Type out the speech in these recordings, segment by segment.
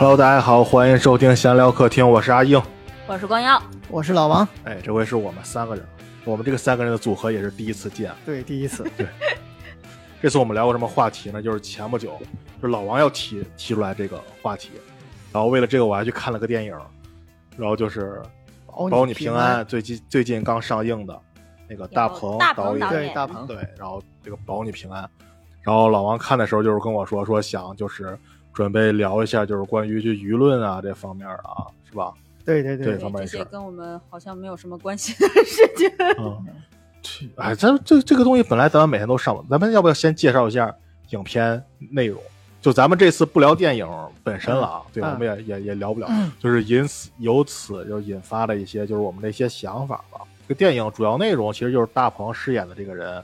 Hello，大家好，欢迎收听闲聊客厅，我是阿英。我是光耀，我是老王，哎，这回是我们三个人，我们这个三个人的组合也是第一次见。对，第一次，对。这次我们聊过什么话题呢？就是前不久，就是老王要提提出来这个话题，然后为了这个我还去看了个电影，然后就是《保你平安》，最近最近刚上映的那个大鹏。大导演，鹏导演。对大鹏，对，然后这个《保你平安》，然后老王看的时候就是跟我说说想就是准备聊一下就是关于这舆论啊这方面啊，是吧？对对对，这方面这些跟我们好像没有什么关系的 事情。嗯，去哎，咱这这个东西本来咱们每天都上，咱们要不要先介绍一下影片内容？就咱们这次不聊电影本身了啊，对，嗯我们也也也聊不了，就是因此由此就引发了一些就是我们的一些想法吧。这个电影主要内容其实就是大鹏饰演的这个人，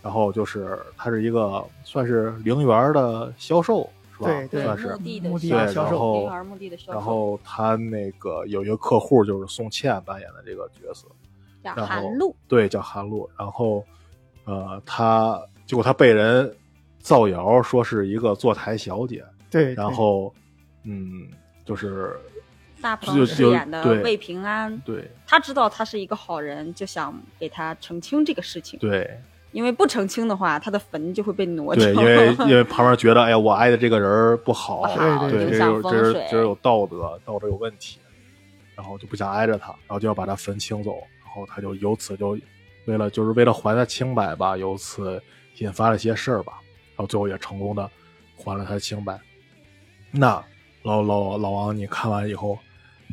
然后就是他是一个算是陵园的销售，是吧？对对算是墓。地的墓地对销售然后墓地的销售，然后他那个有一个客户就是宋茜扮演的这个角色，叫韩露，对，叫韩露。然后，呃，他结果他被人造谣说是一个坐台小姐，对，然后，嗯，就是大鹏饰演的对魏平安，对他知道他是一个好人，就想给他澄清这个事情，对因为不澄清的话，他的坟就会被挪掉。对，因为 因为旁边觉得，哎呀，我爱的这个人儿不好，不 好对，对这影响风有这是水这是有道德，道德有问题，然后就不想挨着他，然后就要把他坟清走，然后他就由此就为了就是为了还他清白吧，由此引发了一些事儿吧，然后最后也成功的还了他清白。那老老老王，你看完以后，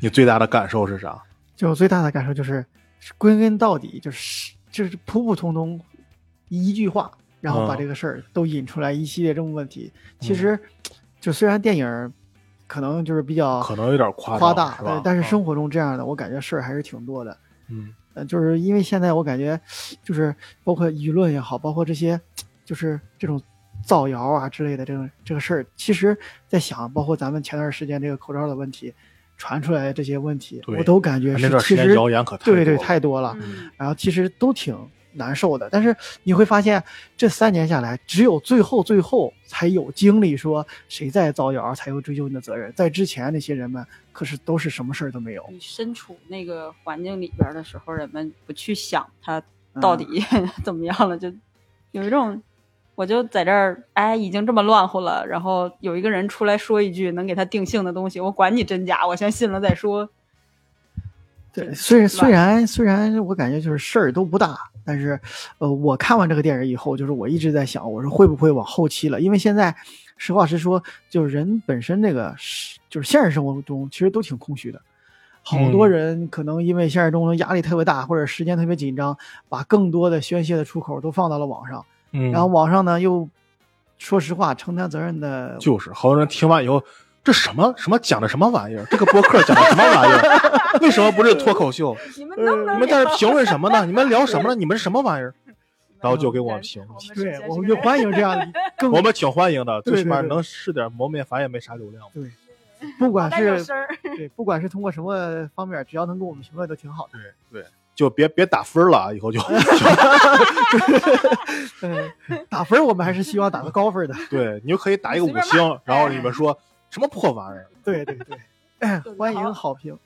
你最大的感受是啥？就最大的感受就是，归根到底就是就是普普通通一句话，然后把嗯这个事儿都引出来一系列这种问题。其实，就虽然电影可能就是比较可能有点夸夸大？但是嗯。生活中这样的，我感觉事儿还是挺多的。嗯。呃，就是因为现在我感觉，就是包括舆论也好，包括这些，就是这种造谣啊之类的这种这个事儿，其实在想，包括咱们前段时间这个口罩的问题传出来的这些问题，我都感觉那段时是其实间谣言可太对对多了。太多了，嗯，然后其实都挺难受的。但是你会发现，这三年下来，只有最后最后才有经历说谁在造谣，才有追究你的责任。在之前那些人们，可是都是什么事儿都没有。你身处那个环境里边的时候，人们不去想他嗯到底 怎么样了，就有一种，我就在这儿，哎，已经这么乱乎了，然后有一个人出来说一句能给他定性的东西，我管你真假，我先信了再说。对，虽然虽然虽然我感觉就是事儿都不大，但是，呃，我看完这个电影以后，就是我一直在想，我说会不会往后期了？因为现在，实话实说，就是人本身这个是就是现实生活中其实都挺空虚的，好多嗯。人可能因为现实中的压力特别大，或者时间特别紧张，把更多的宣泄的出口都放到了网上，嗯，然后网上呢又说实话承担责任的就是好多人听完以后，这什么什么讲的什么玩意儿？这个播客讲的什么玩意儿？为什么不是脱口秀？你们能不能你们在这评论什么呢？你们聊什么呢？你们是什么玩意儿？然后就给我评对，我们就欢迎这样的更 我们挺欢迎的，最起码能试点蒙面法也没啥流量。对，不管是对，不管是通过什么方面，只要能给我们评论都挺好的。对对，就别别打分了啊，以后就嗯，打分我们还是希望打个高分的。对，你就可以打一个五星，然后你们说什么破玩意儿？对对对，欢迎好评。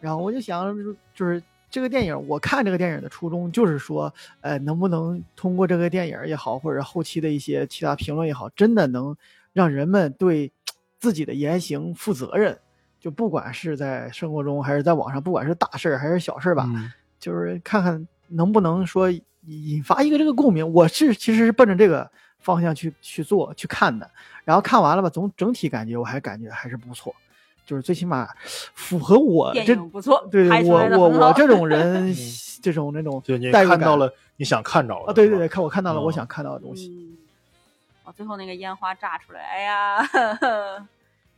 然后我就想，就是这个电影，我看这个电影的初衷就是说，呃，能不能通过这个电影也好，或者后期的一些其他评论也好，真的能让人们对 自己的言行负责任。就不管是在生活中还是在网上，不管是大事儿还是小事儿吧，嗯就是看看能不能说引发一个这个共鸣。我是其实是奔着这个方向去去做去看的，然后看完了吧，总整体感觉我还感觉还是不错，就是最起码符合我这影不错，对对我我我这种 人这种那种就你代入感看到了你想看着的啊，对对对，看我看到了嗯。我想看到的东西，嗯，哦，最后那个烟花炸出来，哎呀，呵 呵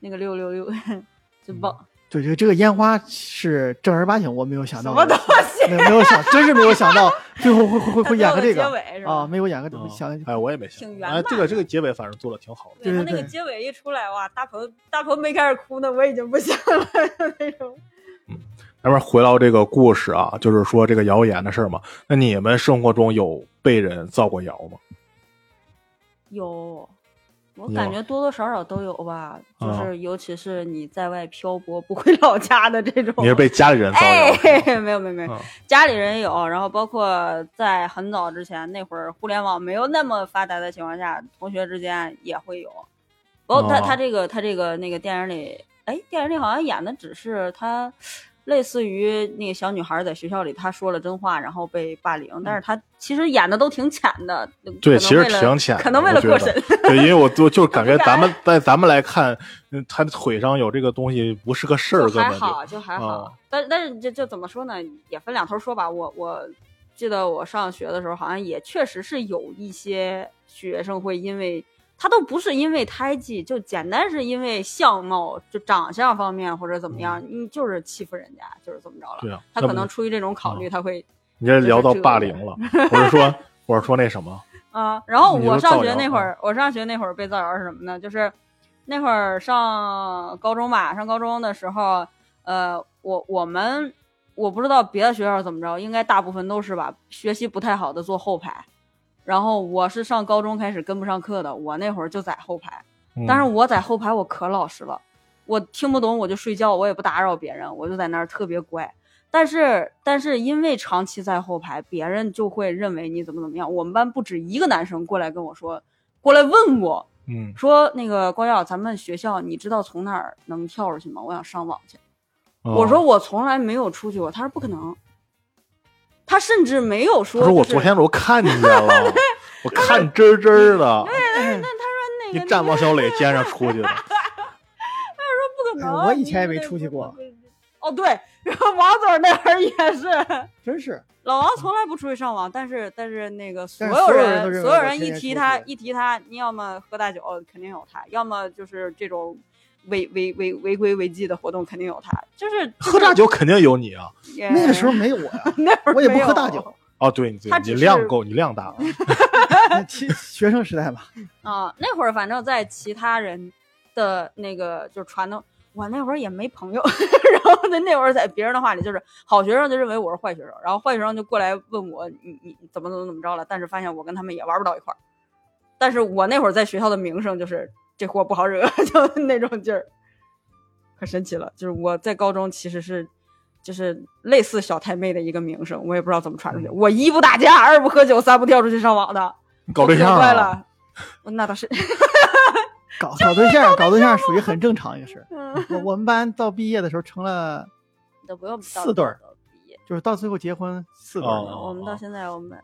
那个六六六，真棒！对对，这个烟花是正儿八经我没有想到的，什么东西？没有没有想，真是没有想到 最后会会会会演个这个结个尾是吧啊，没有演个嗯想哎，我也没想挺，圆哎，这个这个结尾反正做的挺好的。对他那个结尾一出来，哇，大鹏大鹏没开始哭呢，我已经不行了 那种。咱们回到这个故事啊，就是说这个谣言的事儿嘛。那你们生活中有被人造过谣吗？有，我感觉多多少少都有吧，就啊是尤其是你在外漂泊不回老家的这种。你是被家里人造谣是吧？哎，没有没有没有，嗯家里人有，然后包括在很早之前那会儿，互联网没有那么发达的情况下，同学之间也会有。包括他哦他这个他这个那个电影里，哎，电影里好像演的只是他。类似于那个小女孩在学校里，她说了真话，然后被霸凌，但是她其实演的都挺浅的。对，其实挺浅，可能为了过审。对，因为我就就感觉 咱们在咱们来看，她的腿上有这个东西不是个事儿，根本就还好，就还好。哦但但是这这怎么说呢？也分两头说吧。我我记得我上学的时候，好像也确实是有一些学生会因为他都不是因为胎记，就简单是因为相貌、就长相方面或者怎么样，你就是欺负人家，就是怎么着了。嗯对啊，他可能出于这种考虑，哦他会你这聊到霸凌了，我是说我是说那什么，啊，然后我上学那会儿，我上学那会儿被造谣是什么呢？就是那会儿上高中吧，上高中的时候，呃，我我们我不知道别的学校怎么着，应该大部分都是吧，学习不太好的坐后排。然后我是上高中开始跟不上课的，我那会儿就在后排，嗯但是我在后排我可老实了，我听不懂我就睡觉，我也不打扰别人，我就在那儿特别乖。但是但是因为长期在后排，别人就会认为你怎么怎么样。我们班不止一个男生过来跟我说，过来问我嗯，说那个光耀，咱们学校你知道从哪儿能跳出去吗？我想上网去。哦我说我从来没有出去过，他说不可能。他甚至没有说、他说我昨天我看见了，我看真儿真儿的，那他说那个你站王小磊肩上出去了。他说，不可能。哎我以前也没出去过。哦，对，然后王总那会儿也是，真是老王从来不出去上网，但是但是那个所有人所有人一提他一提他，你要么喝大酒肯定有他，要么就是这种违违违违规违纪的活动肯定有他，就是喝大酒肯定有你啊！也那个时候没有我呀，那会儿我也不喝大酒。哦，对，你他只是你量够，你量大，那其学生时代吧，啊，那会儿反正在其他人的那个就是传的，我那会儿也没朋友，然后那那会儿在别人的话里就是好学生就认为我是坏学生，然后坏学生就过来问我你你你怎么怎么怎么着了，但是发现我跟他们也玩不到一块儿，但是我那会儿在学校的名声就是这货不好惹，就那种劲儿，可神奇了，就是我在高中其实是。就是类似小太妹的一个名声，我也不知道怎么传出去。我一不打架，二不喝酒，三不跳出去上网的，搞对象啊？可怪了。那倒是，搞搞对象，搞对象属于很正常一个事儿。嗯，我我们班到毕业的时候成了，都不用四对儿。就是到最后结婚四对儿我们到现在我们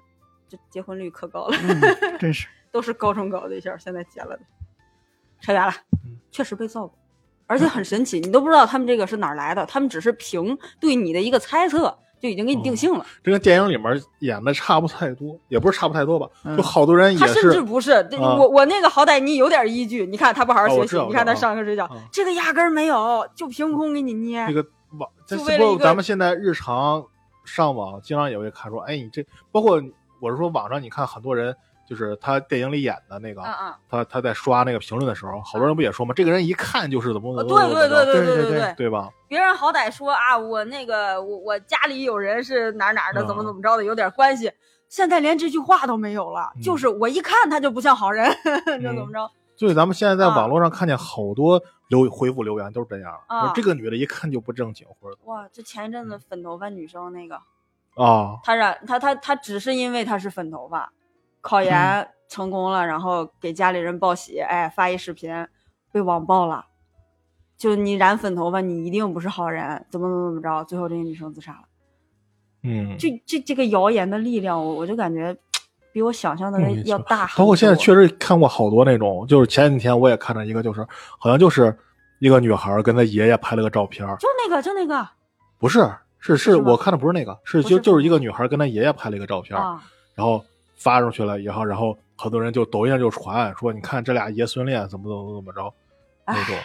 就结婚率可高了，嗯，真是。都是高中搞对象，现在结了的。扯远了嗯，确实被造过，而且很神奇，你都不知道他们这个是哪儿来的，他们只是凭对你的一个猜测就已经给你定性了。这跟电影里面演的差不太多，也不是差不太多吧？嗯就好多人他甚至，不是，我我那个好歹你有点依据，你看他不好好学习，你看他上课睡觉啊，这个压根儿没有，就凭空给你捏这。个网，不咱们现在日常上网，经常也会看说，哎，你这包括我是说网上，你看很多人就是他电影里演的那个，嗯嗯，他他在刷那个评论的时候，好多人不也说吗？这个人一看就是怎么呃怎么对对对对对对对对，对吧？别人好歹说啊，我那个我我家里有人是哪儿哪儿的，嗯怎么怎么着的，有点关系。现在连这句话都没有了，嗯就是我一看他就不像好人，就怎么着？所以咱们现在在啊网络上看见好多留回复留言都是这样，啊这个女的一看就不正经，或者哇，这前一阵嗯子粉头发女生那个，啊，她染她她她只是因为她是粉头发，考研成功了，然后给家里人报喜，哎，发一视频，被网暴了。就你染粉头发，你一定不是好人，怎么怎么怎么着，最后这个女生自杀了。嗯，这这这个谣言的力量，我我就感觉比我想象的嗯要大。包括现在确实看过好多那种，就是前几天我也看到一个，就是好像就是一个女孩跟她爷爷拍了个照片，就那个就那个不是，是是是我看的不是那个，是就是就是一个女孩跟她爷爷拍了一个照片，啊，然后发出去了以后，然后很多人就抖音上就传说，你看这俩爷孙恋怎么怎么怎么着，那种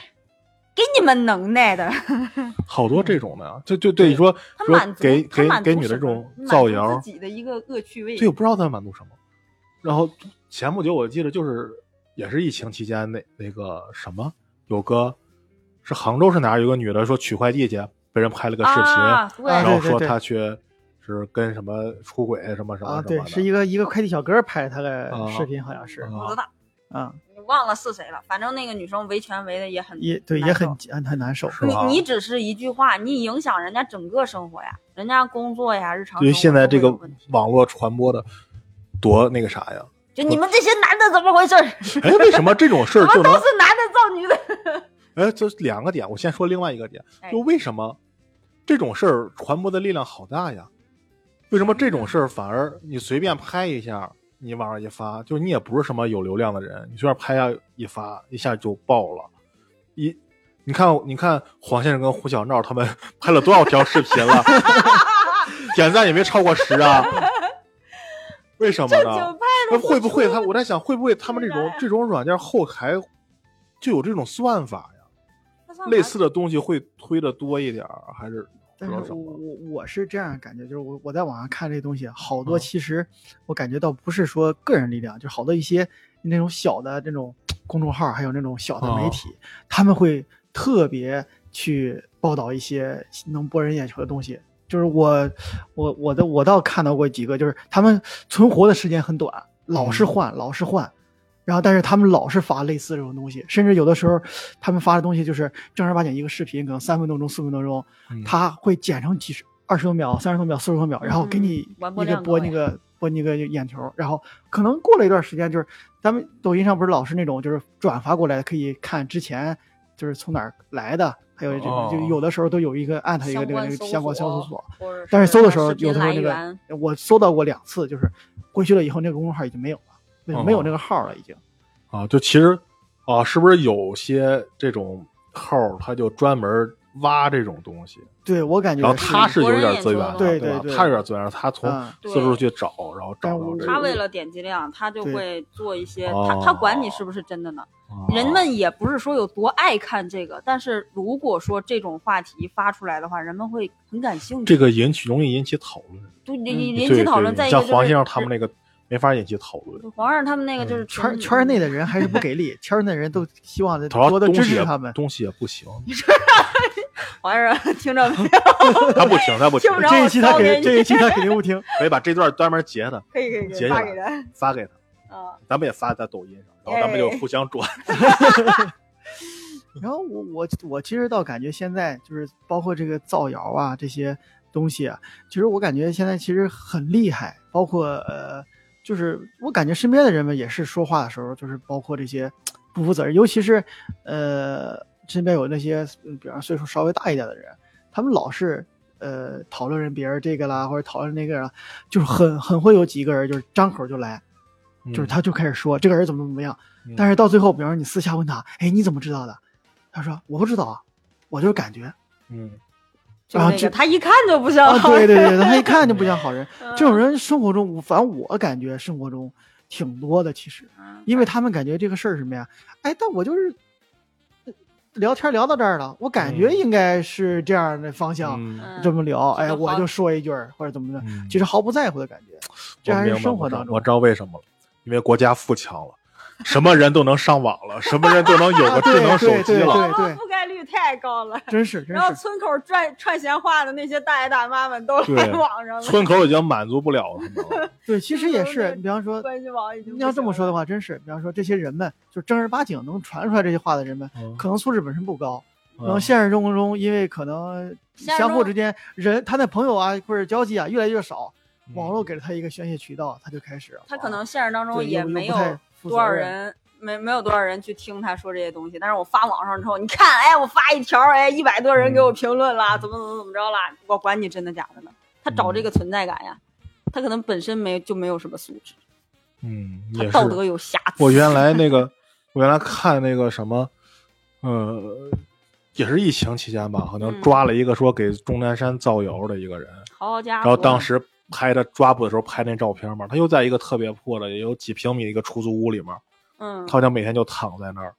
给你们能耐的，好多这种的呀，就就对你说说给给给女的这种造谣自，己的一个恶趣味。对，我不知道他满足什么。然后前不久我记得就是也是疫情期间那那个什么，有个是杭州是哪有个女的说取快递去，被人拍了个视频，然后说她去是跟什么出轨什么什么啊，对，什么的是一个一个快递小哥拍他的啊视频，好像是不知道，嗯，忘了是谁了，反正那个女生维权维的也很也对，也很很很难受。你你只是一句话，你影响人家整个生活呀，人家工作呀，日常对于现在这个网络传播的多那个啥呀？就你们这些男的怎么回事儿？哎，为什么这种事儿就能都？是男的造女的？哎，这两个点，我先说另外一个点，哎就为什么这种事儿传播的力量好大呀？为什么这种事儿反而你随便拍一下，你往上一发，就你也不是什么有流量的人，你随便拍下一发，一下就爆了。一，你看，你看黄先生跟胡小闹他们拍了多少条视频了，点赞也没超过十啊？为什么呢？会不会他？我在想，会不会他们这种这种软件后台就有这种算法呀？类似的东西会推的多一点儿，还是不但是我？我我是这样感觉，就是我我在网上看这东西，好多嗯其实我感觉到不是说个人力量，就好多一些那种小的这种公众号，还有那种小的媒哦体，他们会特别去报道一些能博人眼球的东西。就是我我我的我倒看到过几个，就是他们存活的时间很短，老是换，老是换。然后，但是他们老是发类似这种东西，甚至有的时候他们发的东西就是正儿八经一个视频，可能三分多钟、四分多钟，嗯他会剪成几十、二十多秒、三十多秒、四十多秒，然后给你一个播那个播那个眼球，然后可能过了一段时间，就是咱们抖音上不是老是那种就是转发过来可以看之前就是从哪儿来的，还有这种、哦就有的时候都有一个艾特一个这个那个相关搜搜索，，但是搜的时候有的时候那个我搜到过两次，就是回去了以后那个公众号已经没有了，没有没有哦那个号了已经。啊，就其实啊，是不是有些这种号他就专门挖这种东西，对我感觉然后他是有点资源的，对对吧？对对。他有点资源，他从嗯。四处去找，然后找到这个。他为了点击量，他就会做一些，哦。他他管你是不是真的呢？啊人们也不是说有多爱看这个，但是如果说这种话题发出来的话，人们会很感兴趣，这个引起容易引起讨论，对引起讨论。对再一个像黄先生他们那个没法引起讨论，皇上他们那个就是嗯圈儿圈儿内的人还是不给力，圈儿内的人都希望多支持他们。东西也不行，皇上听着没有？他不听，他不听听，不着这一期他肯给这一期他肯定不听。可以把这段专门截他可以可以截下来发给他发给他，啊，咱们也发在抖音上，然后咱们就互相转。然后我我我其实倒感觉现在就是包括这个造谣啊这些东西啊，其实我感觉现在其实很厉害，包括呃，就是我感觉身边的人们也是说话的时候，就是包括这些不负责任，尤其是呃身边有那些嗯比方岁数稍微大一点的人，他们老是呃讨论人别人这个啦，或者讨论那个啦，就是很很会有几个人就是张口就来，就是他就开始说这个人怎么怎么样，嗯，但是到最后，比方说你私下问他，哎，你怎么知道的？他说我不知道啊，我就是感觉。嗯，就那然后这他一看就不像啊，好人。对对对，他一看就不像好人。嗯。这种人生活中，反正我感觉生活中挺多的，其实，嗯。因为他们感觉这个事儿什么呀？哎，但我就是呃聊天聊到这儿了，我感觉嗯。应该是这样的方向这么聊，哎，我就说一句或者怎么的，嗯。其实毫不在乎的感觉。这还是生活当中。我知道为什么了，因为国家富强了，什么人都能上网了，什么人都能有个智能 手机了。对对率太高了。真是真然后，村口串串闲话的那些大爷大妈们都来网上了，村口已经满足不了了。对，其实也是。你比方说，关系网已经你要这么说的话，真是，比方说这些人们，就正儿八经能传出来这些话的人们，嗯可能素质本身不高，可能嗯现实生活中因为可能相互之间人他的朋友啊或者交际啊越来越少，嗯网络给了他一个宣泄渠道，他就开始他可能现实当中也没有多少人，没没有多少人去听他说这些东西。但是我发网上之后，你看，哎，我发一条，哎，一百多人给我评论啦，怎么怎么怎么着了，我管你真的假的呢？他找这个存在感呀，他可能本身没就没有什么素质，嗯，他道德有瑕疵。我原来那个，我原来看那个什么，呃，也是疫情期间吧，好像嗯抓了一个说给钟南山造谣的一个人，好家伙，然后当时拍的抓捕的时候拍那照片嘛，他又在一个特别破的，也有几平米的一个出租屋里面，嗯他，好像每天就躺在那儿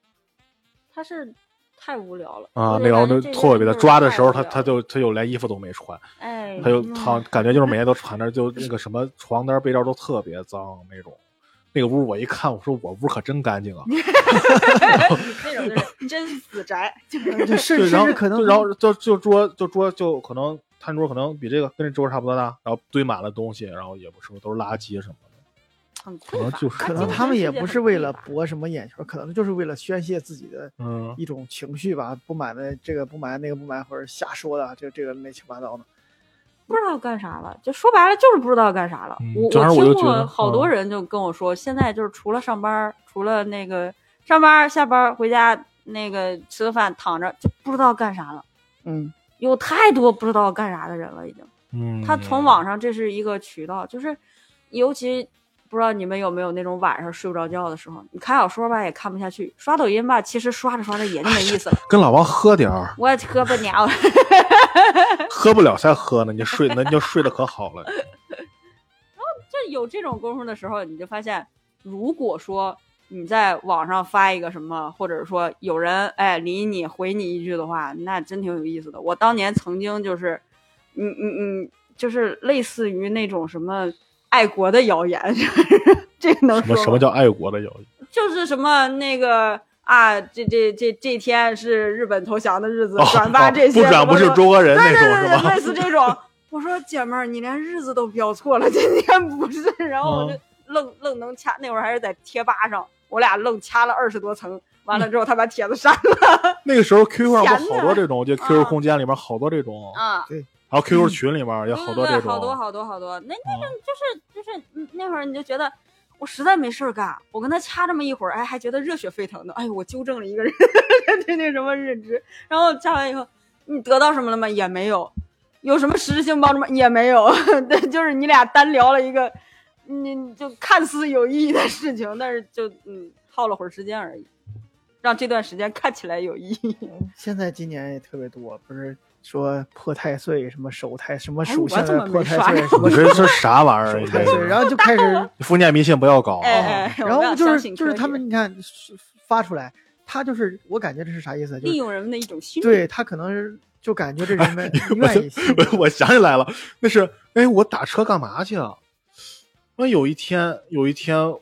他是太无聊了啊，那然后就感觉这些特别的抓的时候，他他就他就连衣服都没穿，哎，他就嗯躺，感觉就是每天都躺那，就那个什么床单被罩都特别脏那种。那个屋我一看，我说我屋可真干净啊！那种就是 真死宅，就是，甚然后甚至可能就然后就就桌就桌就可能餐桌可能比这个跟这桌差不多大，然后堆满了东西，然后也不是都是垃圾什么的。很可能匮乏。就可能他们也不是为了博什么眼球，可能就是为了宣泄自己的嗯一种情绪吧，不满的这个不满那个不满，或者瞎说的这这个乱七八糟的。不知道干啥了，就说白了就是不知道干啥了。嗯我我听过好多嗯人就跟我说，现在就是除了上班，除了那个上班下班回家那个吃个饭躺着，就不知道干啥了。嗯，有太多不知道干啥的人了，已经。嗯，他从网上这是一个渠道，就是尤其不知道你们有没有那种晚上睡不着觉的时候，你看小说吧也看不下去，刷抖音吧，其实刷着刷着也就没意思了。跟老王喝点儿，我 喝不了，喝不了才喝呢，你睡那你就睡得可好了。然后就有这种功夫的时候，你就发现，如果说你在网上发一个什么，或者说有人哎理你回你一句的话，那真挺有意思的。我当年曾经就是，嗯嗯嗯，就是类似于那种什么爱国的谣言，这个能说什么什么叫爱国的谣言？就是什么那个啊，这这这这天是日本投降的日子，哦转发哦这些不转不是中国人那对对对对，种是吧？类似这种。我说姐妹儿，你连日子都标错了，今天不是。然后我就嗯愣愣能掐，那会儿还是在贴吧上，我俩愣掐了二十多层。完了之后，他把帖子删了。那个时候 QQ 上不好多这种，我记得啊 QQ 空间里面好多这种，啊，然后 QQ 群里面也好多对对对，这种，好多好多好多。那那嗯种就是就是嗯那会儿你就觉得。我实在没事儿干，我跟他掐这么一会儿，哎，还觉得热血沸腾的。哎呦，我纠正了一个人 对那什么认知。然后掐完以后，你得到什么了吗？也没有。有什么实质性帮助吗？也没有。对，就是你俩单聊了一个，你就看似有意义的事情，但是就嗯耗了会儿时间而已，让这段时间看起来有意义。现在今年也特别多，不是说破太岁什么守太什么哎属相破太岁什么你这是啥玩意儿？然后就开始 封建迷信不要搞啊！然后就是就是他们，你看发出来，他就是我感觉这是啥意思？就是利用人们的一种心理。对他可能是就感觉这人们愿意信我我想起来了，那是哎，我打车干嘛去啊？那有一天有一天，我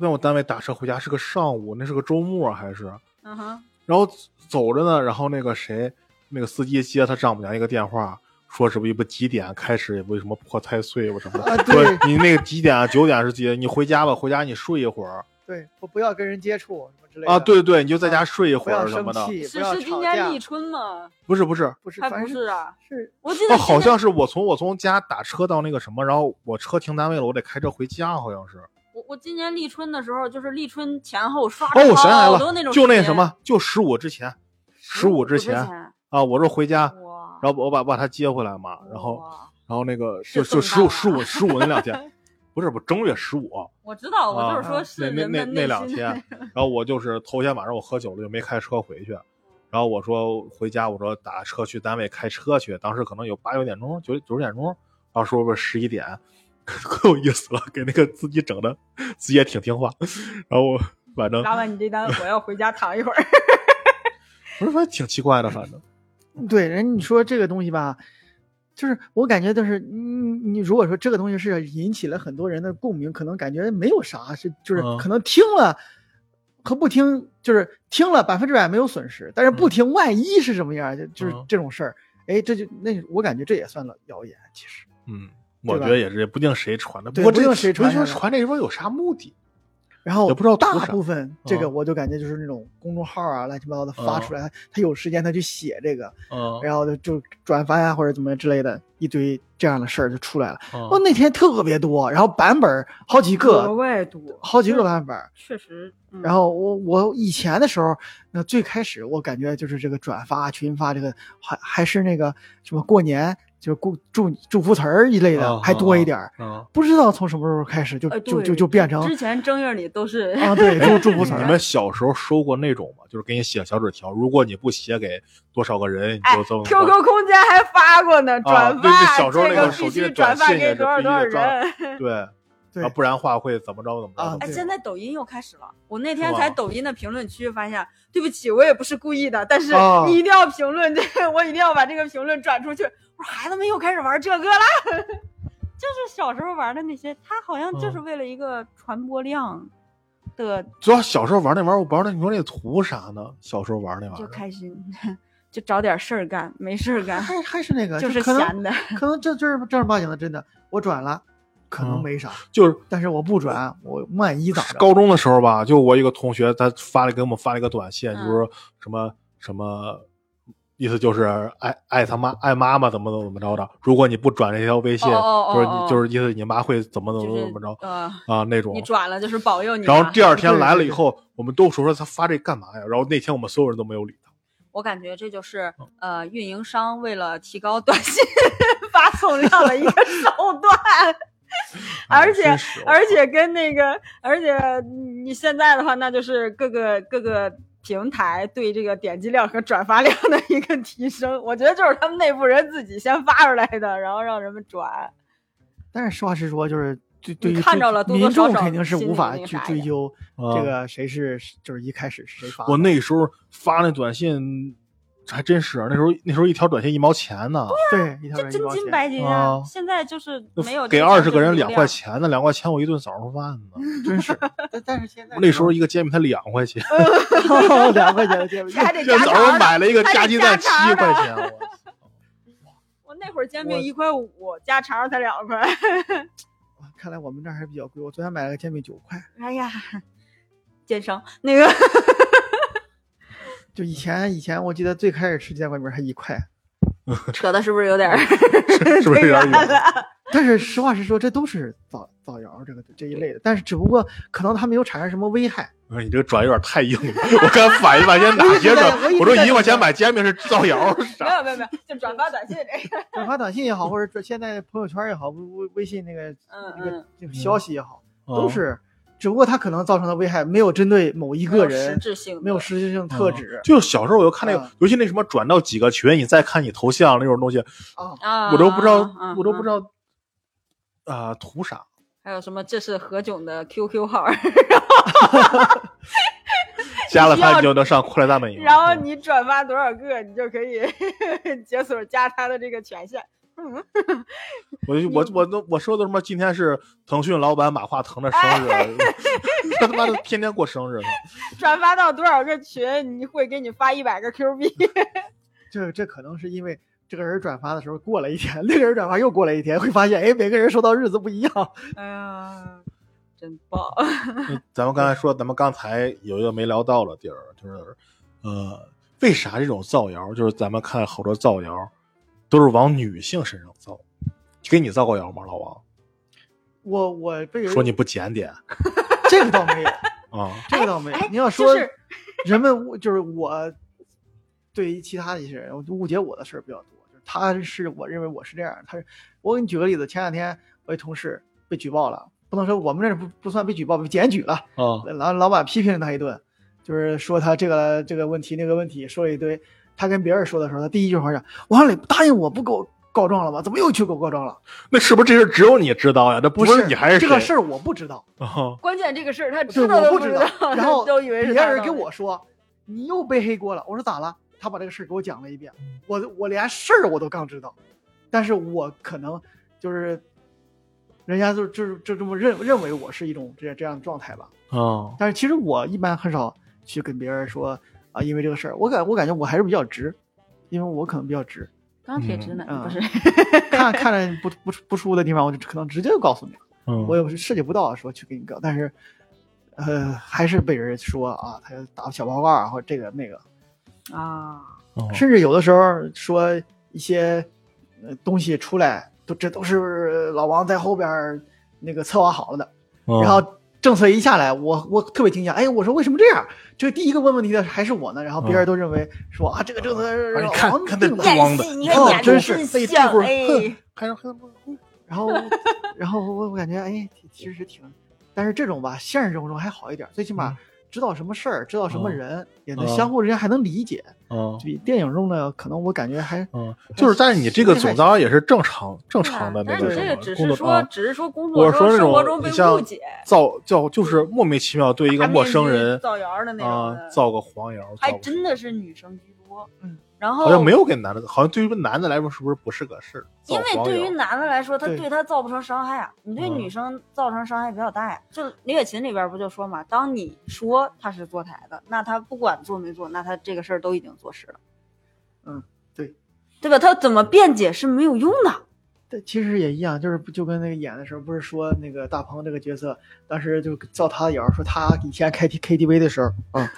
在我单位打车回家是个上午，那是个周末还是？嗯哼，然后走着呢，然后那个谁，那个司机接他丈母娘一个电话，说是不是不几点开始，也不什么破太岁我什么的，啊对说你那个几点啊九点是几点？你回家吧，回家你睡一会儿对，不不要跟人接触什么之类的啊，对对，你就在家睡一会儿什么的。是是今年立春吗？不是不是，不是，还不是啊，是我记得哦，好像是我从我从家打车到那个什么，然后我车停单位了，我得开车回家，好像是。我我今年立春的时候，就是立春前后刷哦，我想起来了，就那什么，就十五之前十15之前啊，我说回家，然后我把把他接回来嘛，然后然后那个就就十十五十五那两天，不是不正月十五，我知道，我就是说那那那那两天，然后我就是头天晚上我喝酒了就没开车回去，然后我说回家我说打车去单位开车去，当时可能有八九点钟九九点钟，然后说不是十一点，可有意思了，给那个司机整的司机也挺听话，然后我反正拉完你这单，我要回家躺一会儿。不是反正挺奇怪的，反正对人你说这个东西吧，就是我感觉就是你你如果说这个东西是引起了很多人的共鸣，可能感觉没有啥，是就是嗯可能听了和不听，就是听了百分之百没有损失，但是不听万一是什么样，就就是嗯这种事儿，哎，这就那我感觉这也算了谣言，其实。嗯，我觉得也是，也不定谁传的，过这对不定谁传我就说传这说有啥目的？然后也不知道图大部分这个嗯我就感觉就是那种公众号啊，乱七八糟的发嗯出来，他他有时间他去写这个，嗯，然后就就转发呀或者怎么之类的，一堆这样的事儿就出来了。嗯哦，那天特别多，然后版本儿好几格个，外多，好几个版本儿。确实。嗯然后我我以前的时候，那最开始我感觉就是这个转发群发这个还还是那个什么过年就是祝祝祝福词儿一类的啊还多一点儿，嗯，不知道从什么时候开始就呃，就就就变成之前正月里都是啊对祝祝福词儿。你们小时候收过那种吗？就是给你写小纸条，如果你不写给多少个人，你哎就这么。QQ 空间还发过呢，转对对发小时候那这必须个手机的转发短信也是给多少多少必须得转人。对，啊，不然话会怎么着怎么着。哎，现在抖音又开始了。我那天在抖音的评论区发现，对不起，我也不是故意的，但是啊你一定要评论这个，我一定要把这个评论转出去。我说孩子们又开始玩这个了，就是小时候玩的那些，他好像就是嗯为了一个传播量的主要小时候玩那玩意儿，我不知道你说那图啥呢？小时候玩那玩意儿就儿，开心，就找点事儿干，没事儿干还还是那个，就是可能闲的。可能这就是正儿八经的，真的，我转了，可能没啥，就是但是我不转，我万一咋着？高中的时候吧，就我一个同学，他发了给我们发了一个短信，嗯就是说什么什么，意思就是爱爱他妈爱妈妈怎么怎么着的，如果你不转这条微信，哦哦哦就是哦你就是意思你妈会怎么怎么怎么着呃，啊那种你。转了就是保佑你啊。然后第二天来了以后，我们都说说他发这干嘛呀？然后那天我们所有人都没有理他。我感觉这就是嗯呃，运营商为了提高短信发送量的一个手段，而且而且跟那个，而且你现在的话，那就是各个各个平台对这个点击量和转发量的一个提升。我觉得就是他们内部人自己先发出来的，然后让人们转。但是实话实说，就是对对于看着了民众肯定是无法去追究啊这个谁是就是一开始是谁发的。我那时候发那短信还真是，那时候那时候一条短信一毛钱呢，对一条这真金人一毛钱白银啊现在就是没有给二十个人两块钱呢，两块钱我一顿早上饭呢。真是。但但是现在那时候一个煎饼才两块钱，两块钱的煎饼，还得早上买了一个加鸡蛋七块钱，我我那会儿煎饼一块五，加肠才两块。看来我们这儿还比较贵。我昨天买了个煎饼九块，哎呀，奸商那个就以前以前我记得最开始吃煎饼还一块，扯的是不是有点儿是不是有点远？但是实话实说，这都是造造谣这个这一类的，但是只不过可能它没有产生什么危害。不是你这个转有点太硬了，我刚反应半天哪些转？我说一块钱买煎饼是造谣没？有没有没有，就转发短信这个。转发短信也好，或者转现在朋友圈也好，微微微信那个嗯那个嗯，这个消息也好，嗯都是，只不过它可能造成的危害没有针对某一个人实质性，没有实质性特指就小时候我就看那个啊，尤其那什么转到几个群，你再看你头像那种东西，啊。啊，我都不知道嗯，我都不知嗯道啊图啥。还有什么？这是何炅的 QQ 号，加了他你就能上快乐大本营。然后你转发多少个，你就可以 解锁加他的这个权限。嗯，我就 我我都我说的什么？今天是腾讯老板马化腾的生日，他他妈的天天过生日呢。转发到多少个群，你会给你发一百个 Q 币。这这可能是因为这个人转发的时候过了一天，那个人转发又过了一天，会发现哎，每个人收到日子不一样。哎呀，真棒！咱们刚才说，咱们刚才有一个没聊到的地儿，就是呃，为啥这种造谣？就是咱们看好多造谣都是往女性身上造。给你造过谣吗，老王？我我被说你不检点 这个倒没有，啊？这个倒没有。哎你要说人们误就是我对于其他的一些人，我就误解我的事儿比较多。就是他是我认为我是这样，他是我给你举个例子，前两天我一同事被举报了，不能说我们这不不算被举报，被检举了。啊老老板批评了他一顿，就是说他这个这个问题那个问题说了一堆。他跟别人说的时候，他第一句话是：“王磊答应我不给我告状了吗？怎么又去给我告状了那是不是这事只有你知道呀？那？”不是你还是谁这个事儿我不知道，啊？关键这个事儿他对，知道都 我知知道。然后都以为是别人给我说你又背黑锅了，我说咋了？他把这个事儿给我讲了一遍，我我连事儿我都刚知道，但是我可能就是人家就就就这么认认为我是一种这这样的状态吧。啊但是其实我一般很少去跟别人说啊，因为这个事儿，我感我感觉我还是比较直，因为我可能比较直，钢铁直男嗯不是？看看着不不不舒服的地方，我就可能直接就告诉你，嗯，我也涉及不到说去给你告，但是呃还是被人说啊，他打小报告啊，或者这个那个，啊，哦。甚至有的时候说一些呃东西出来，都这都是老王在后边那个策划好了的，嗯然后政策一下来，我我特别惊讶，哎，我说为什么这样？这第一个问问题的还是我呢，然后别人都认为说啊，这个政策是王看看这定的。你看哦真是被像这会儿哎，还还还然后然后我我感觉哎，其实挺，但是这种吧，现实生活中还好一点，最起码嗯知道什么事儿，知道什么嗯人，也能嗯相互之间还能理解，嗯比电影中的，可能我感觉还嗯，就是但是你这个总当然也是正常正常的那个什么你这个只是说，工作啊。只是说工我作是说生活中被种你像误解，造叫就是莫名其妙对一个陌生人造谣的那种啊，造个黄谣，还真的是女生居多。嗯，然后好像没有给男的，好像对于男的来说是不是不是个事儿？因为对于男的来说，他对对他造不成伤害啊，你对嗯女生造成伤害比较大呀。就李雪琴里边不就说嘛，当你说他是坐台的，那他不管做没做，那他这个事儿都已经坐实了。嗯，对，对吧？他怎么辩解是没有用的。对，其实也一样，就是就跟那个演的时候，不是说那个大鹏这个角色，当时就照他的眼儿说，他以前开 T K T V 的时候，啊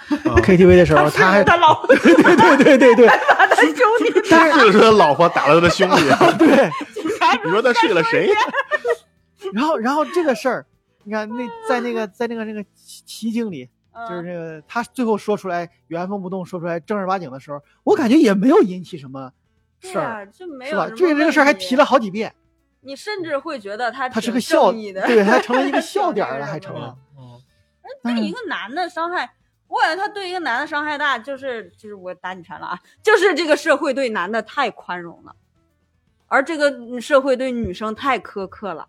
，K T V 的时候，他还他老 婆对对对对对，他的兄弟，但是这个是他老婆打了他的兄弟，对，你说他睡了谁？然后然后这个事儿，你看那在那个在那个那个奇奇境里，就是嗯那个他最后说出来原封不动说出来正儿八经的时候，我感觉也没有引起什么对事儿，啊，这没是吧？有什么这个这个事儿还提了好几遍，你甚至会觉得他他是个笑，的，对，他成了一个 笑点了，还成了。嗯 对一个男的伤害，我感觉他对一个男的伤害大，就是就是我打你拳了啊，就是这个社会对男的太宽容了，而这个社会对女生太苛刻了。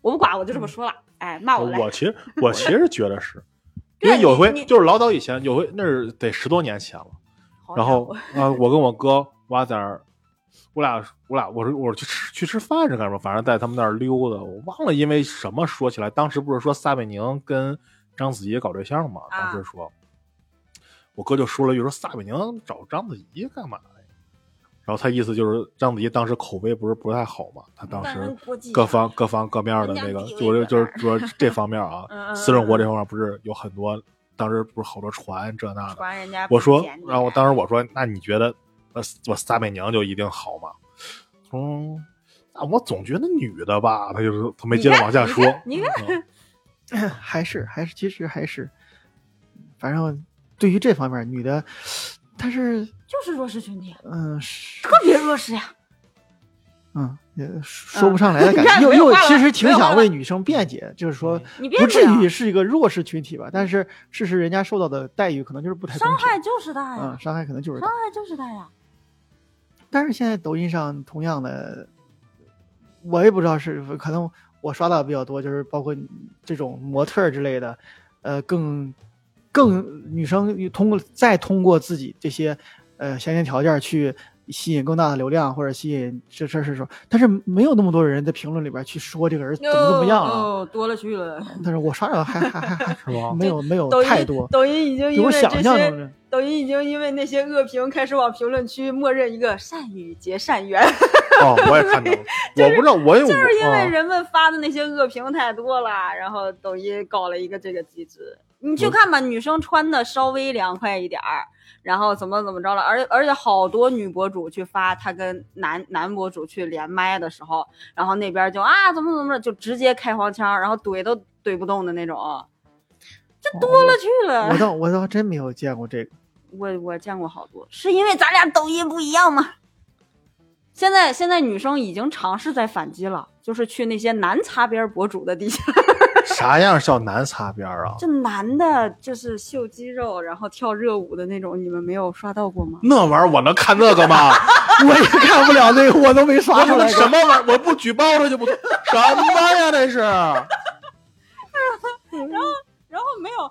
我不管，我就这么说了，哎，骂我来。我其实我其实觉得是，因为有回就是老早以前有回那是得十多年前了，然后啊，我跟我哥我俩在那儿，我俩我俩我说我说去吃去吃饭是干什么？反正在他们那儿溜达，我忘了因为什么说起来。当时不是说撒贝宁跟章子怡搞对象嘛？啊当时说，我哥就说了一句说撒贝宁找章子怡干嘛呀？然后他意思就是章子怡当时口碑不是不太好嘛，他当时各方各方各面的那个就是就是搁说这方面啊嗯 嗯，嗯私生活这方面不是有很多，当时不是好多传这那的。我说，然后我当时我说，那你觉得呃我撒贝娘就一定好吗？嗯，啊我总觉得女的吧，她就是她没接着往下说。你看你嗯 还是还是其实还是，反正对于这方面，女的，她是就是弱势群体，嗯是特别弱势呀。嗯也说不上来的感觉，又又其实挺想为女生辩解，就是说不至于是一个弱势群体吧，但是事实人家受到的待遇可能就是不太，伤害就是大呀嗯，，伤害可能就是大伤。害就是大呀。但是现在抖音上同样的，我也不知道是可能我刷到的比较多，就是包括这种模特之类的，呃，更更女生通过再通过自己这些呃先天条件去吸引更大的流量或者吸引这事儿是说，但是没有那么多人在评论里边去说这个人怎么怎么样了。哦，多了去了。但是我刷着还还还还 是吧？没有没有太多，抖音已经因为这些，象中的。抖音已经因为那些恶评开始往评论区默认一个善语结善缘，哦，我也看到了，我不知道，我也就是因为啊人们发的那些恶评太多了，然后抖音搞了一个这个机制。你去看吧，女生穿的稍微凉快一点儿，然后怎么怎么着了，而而且好多女博主去发她跟男男博主去连麦的时候，然后那边就啊怎么怎么着，就直接开黄腔，然后怼都怼不动的那种，这多了去了。我倒我倒真没有见过这个。我我见过好多，是因为咱俩抖音不一样吗？现在现在女生已经尝试在反击了，就是去那些男擦边博主的底下，啥样叫男擦边啊？这男的就是秀肌肉，然后跳热舞的那种，你们没有刷到过吗？那玩意儿我能看那个吗？我也看不了那个，我都没刷出来。什么玩意儿？我不举报他就不错。什么呀？那是 然后然后没有，但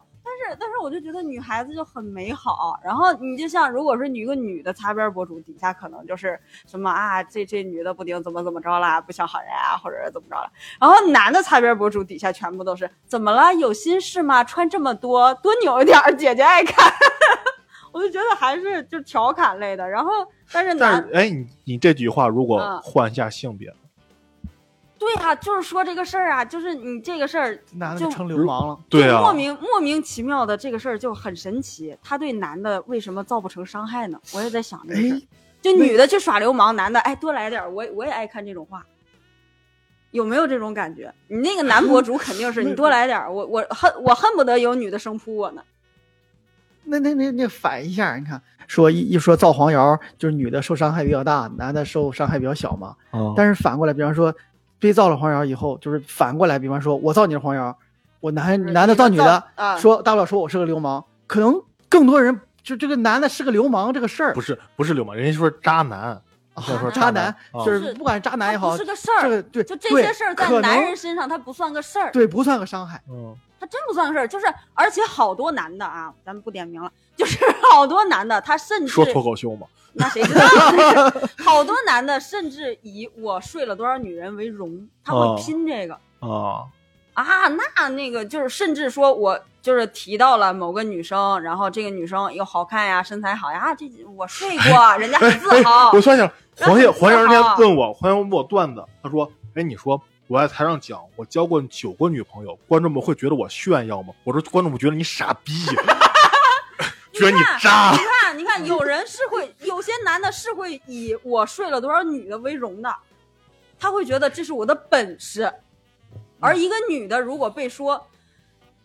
是但是我就觉得女孩子就很美好。然后你就像如果是一个女的擦边博主，底下可能就是什么啊，这这女的不顶怎么怎么着啦，不像好人啊，或者是怎么着了。然后男的擦边博主底下全部都是怎么了？有心事吗？穿这么多，多扭一点儿，姐姐爱看。我就觉得还是就调侃类的。然后但是男但是哎，你你这句话如果嗯换一下性别，对啊、就是说这个事儿啊，就是你这个事儿男的就成流氓了。对啊就莫，名莫名其妙的这个事儿就很神奇，他对男的为什么造不成伤害呢？我也在想这个事儿哎。就女的去耍流氓，男的哎多来点儿，我我也爱看这种话。有没有这种感觉？你那个男博主肯定是 你多来点儿，我我恨我恨不得有女的生扑我呢。那那那那反一下，你看，说一一说造黄谣，就是女的受伤害比较大，男的受伤害比较小嘛。哦但是反过来，比方说被造了黄谣以后，就是反过来，比方说我造你的黄谣，我男男的造女的，啊，说大不了说我是个流氓，可能更多人就这个男的是个流氓这个事儿不，是不是流氓，人家说渣男，要说渣男就是不管渣男也好，是个事儿，这个对就这些事儿在男人身上他不算个事儿，对不算个伤害。嗯，他真不算个事儿。就是而且好多男的啊，咱们不点名了，就是 好多男的他甚至说脱口秀嘛，那谁知道？好多男的甚至以我睡了多少女人为荣，他哦会拼这个、啊，啊，那那个就是，甚至说我就是提到了某个女生，然后这个女生又好看呀，身材好呀，啊这我睡过，人家很自豪我。想想，黄然后爷黄爷那天问我，黄爷问我段子，他说：“哎，你说我在台上讲我交过九个女朋友，观众们会觉得我炫耀吗？”我说：“观众们觉得你傻逼，觉得你渣。你看，你看，有人是会，有些男的是会以我睡了多少女的为荣的，他会觉得这是我的本事。而一个女的如果被说，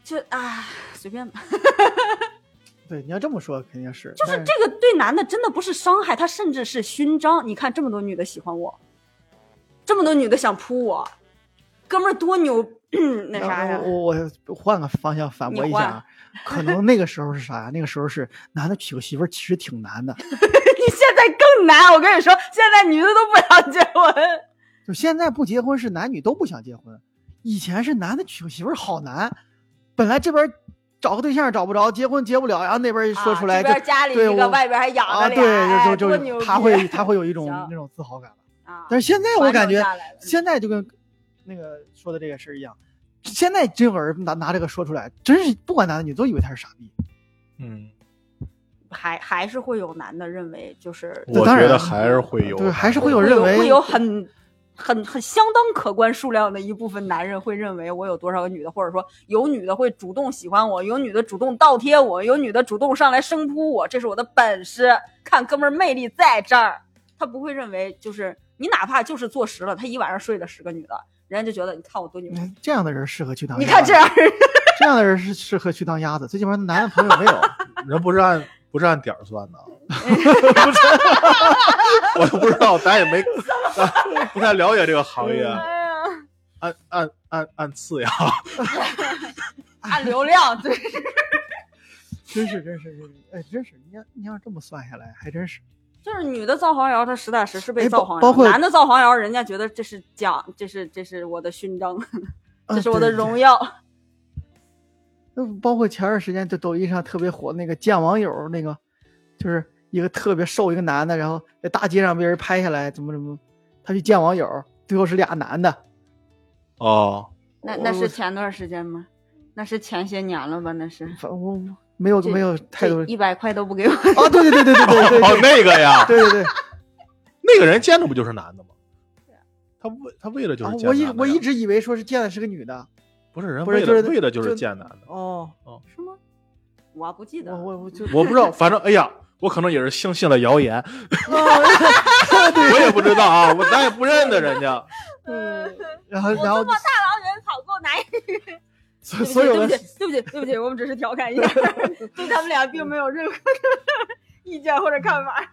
就啊随便吧，对，你要这么说肯定是，就是这个对男的真的不是伤害，他甚至是勋章。你看这么多女的喜欢我，这么多女的想扑我，哥们儿多牛，那啥呀？我我我换个方向反驳一下啊，可能那个时候是啥呀？那个时候是男的娶个媳妇儿其实挺难的，你现在更难，我跟你说，现在女的都不想结婚。就现在不结婚是男女都不想结婚，以前是男的娶个媳妇儿好难，本来这边找个对象找不着，结婚结不了，然后那边一说出来这边家里对一个，外边还养着啊，着对，俩，就就就他会他会有一 种那种自豪感了。啊，但是现在我感觉现在就跟那个说的这个事儿一样，现在真有人拿拿这个说出来，真是不管男的女都以为他是傻逼。”嗯，还还是会有男的认为，就是我当然觉得还是会有，对，还是会有会认为会有很很很相当可观数量的一部分男人会认为我有多少个女的，或者说有女的会主动喜欢我，有女的主动倒贴我，有女的主动上来生扑我，这是我的本事。看哥们儿魅力在这儿，他不会认为就是你哪怕就是坐实了，他一晚上睡了十个女的，人家就觉得你看我多牛这样的人适合去当。你看这样，人，这样的人是适合去当鸭子，最起码男的朋友没有。人不是按不是按点儿算的，我都不知道，咱也没不太了解这个行业，哎呀，按按按按次呀。按流量，对，真是真是真是，哎，真是你要你要这么算下来，还真是。就是女的造黄谣，她实打实是被哎造黄谣；包包括男的造黄谣，人家觉得这是奖，这是这是我的勋章，啊这是我的荣耀。那包括前段时间在抖音上特别火那个见网友那个，就是一个特别瘦一个男的，然后在大街上被人拍下来，怎么怎么，他去见网友，最后是俩男的。哦，那那是前段时间吗？那是前些年了吧？那是反正我没有没有太多一百块都不给我。啊，对对对对对对对哦，那个呀，对对对。那个人见的不就是男的吗？他为他为了就是啊见我一我一直以为说是见的是个女的。不是人为了不是就是为了就是见男的，哦哦，是吗？我不记得我。我我就我不知道，反正哎呀，我可能也是相信了谣言，啊我也不知道啊，我咱也不认得人家。嗯，然后然后大老远跑过来，所所有的对不起，对不起，对不起，我们只是调侃一下，对他们俩并没有任何的 意见或者看法。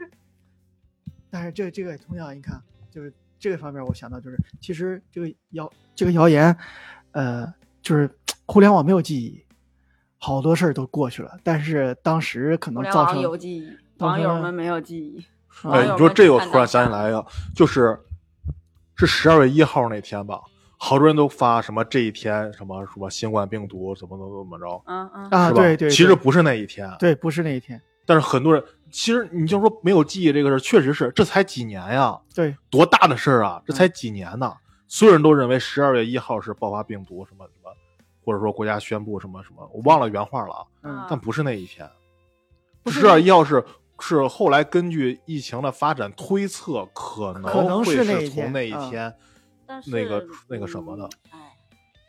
但是这个这个同样，你看，就是这个方面，我想到就是，其实这个谣这个谣言，呃，就是互联网没有记忆，好多事儿都过去了，但是当时可能造成有记忆，网友们没有记忆。啊哎，你说这我突然想起来呀，就是是十二月一号那天吧，好多人都发什么这一天什么什么新冠病毒怎么怎么怎么着，嗯嗯，啊，对对，其实不是那一天，对，不是那一天，但是很多人其实你就说没有记忆这个事儿，确实是这才几年呀，对，多大的事儿啊！这才几年呢，所有人都认为十二月一号是爆发病毒什么什么，或者说国家宣布什么什么，我忘了原话了啊，嗯。但不是那一天，不。是十二月一号是是后来根据疫情的发展推测，可能会是那一从那一天，但是那个那个什么的嗯哎，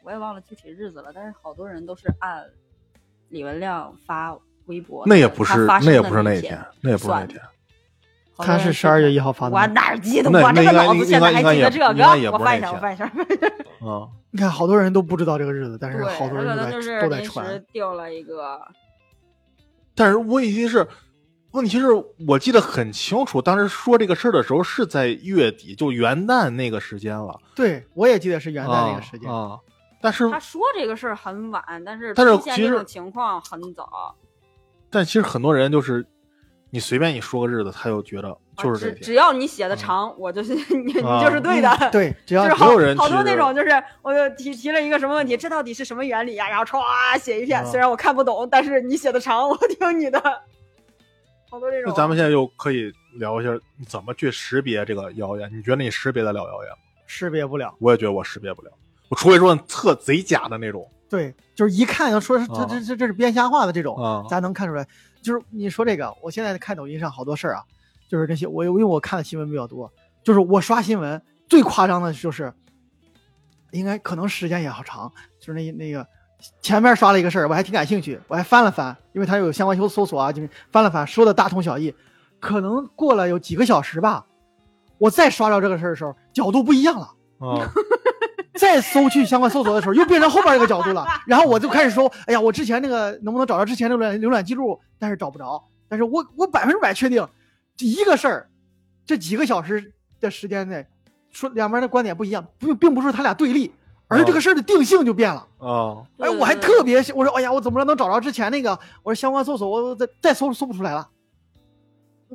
我也忘了具体日子了，但是好多人都是按李文亮发微博，那也不是那也不是那一天，那也不是那一天，他是十二月一号发的我哪儿记得？我这个那脑子现在还记得这个我翻一下，我翻一下。啊，你看好多人都不知道这个日子，但是，好多人都在都在传，定了一个，但是我已经是，问题是我记得很清楚，当时说这个事儿的时候是在月底，就元旦那个时间了。对我也记得是元旦那个啊时间，啊，但是他说这个事儿很晚，但是但是出现其实这种情况很早，但其实很多人就是你随便你说个日子，他就觉得就是这只。只要你写的啊长，我就是 你就是对的。对，只要就是好没有人好多那种，就是我就提提了一个什么问题，这到底是什么原理呀？然后歘写一遍，啊虽然我看不懂，但是你写的长，我听你的。好多这种。那咱们现在就可以聊一下怎么去识别这个谣言。你觉得你识别得了谣言吗？识别不了。我也觉得我识别不了。我除非说特贼假的那种对，就是一看就说是这啊这这这是编瞎话的这种，啊咱能看出来。就是你说这个，我现在看抖音上好多事儿啊，就是那些我因为我看的新闻比较多，就是我刷新闻最夸张的就是，应该可能时间也好长，就是那那个前面刷了一个事儿，我还挺感兴趣，我还翻了翻，因为它有相关搜搜索啊，就是翻了翻，说的大同小异。可能过了有几个小时吧，我再刷到这个事儿的时候，角度不一样了。啊 再搜去相关搜索的时候，又变成后边这个角度了。然后我就开始说，哎呀，我之前那个能不能找到之前的浏览浏览记录？但是找不着。但是我我百分之百确定，这一个事儿，这几个小时的时间内，说两边的观点不一样，不并不是他俩对立，而是这个事儿的定性就变了。啊哎，我还特别，我说，哎呀，我怎么着能找着之前那个？我说相关搜索，我我再再搜搜不出来了。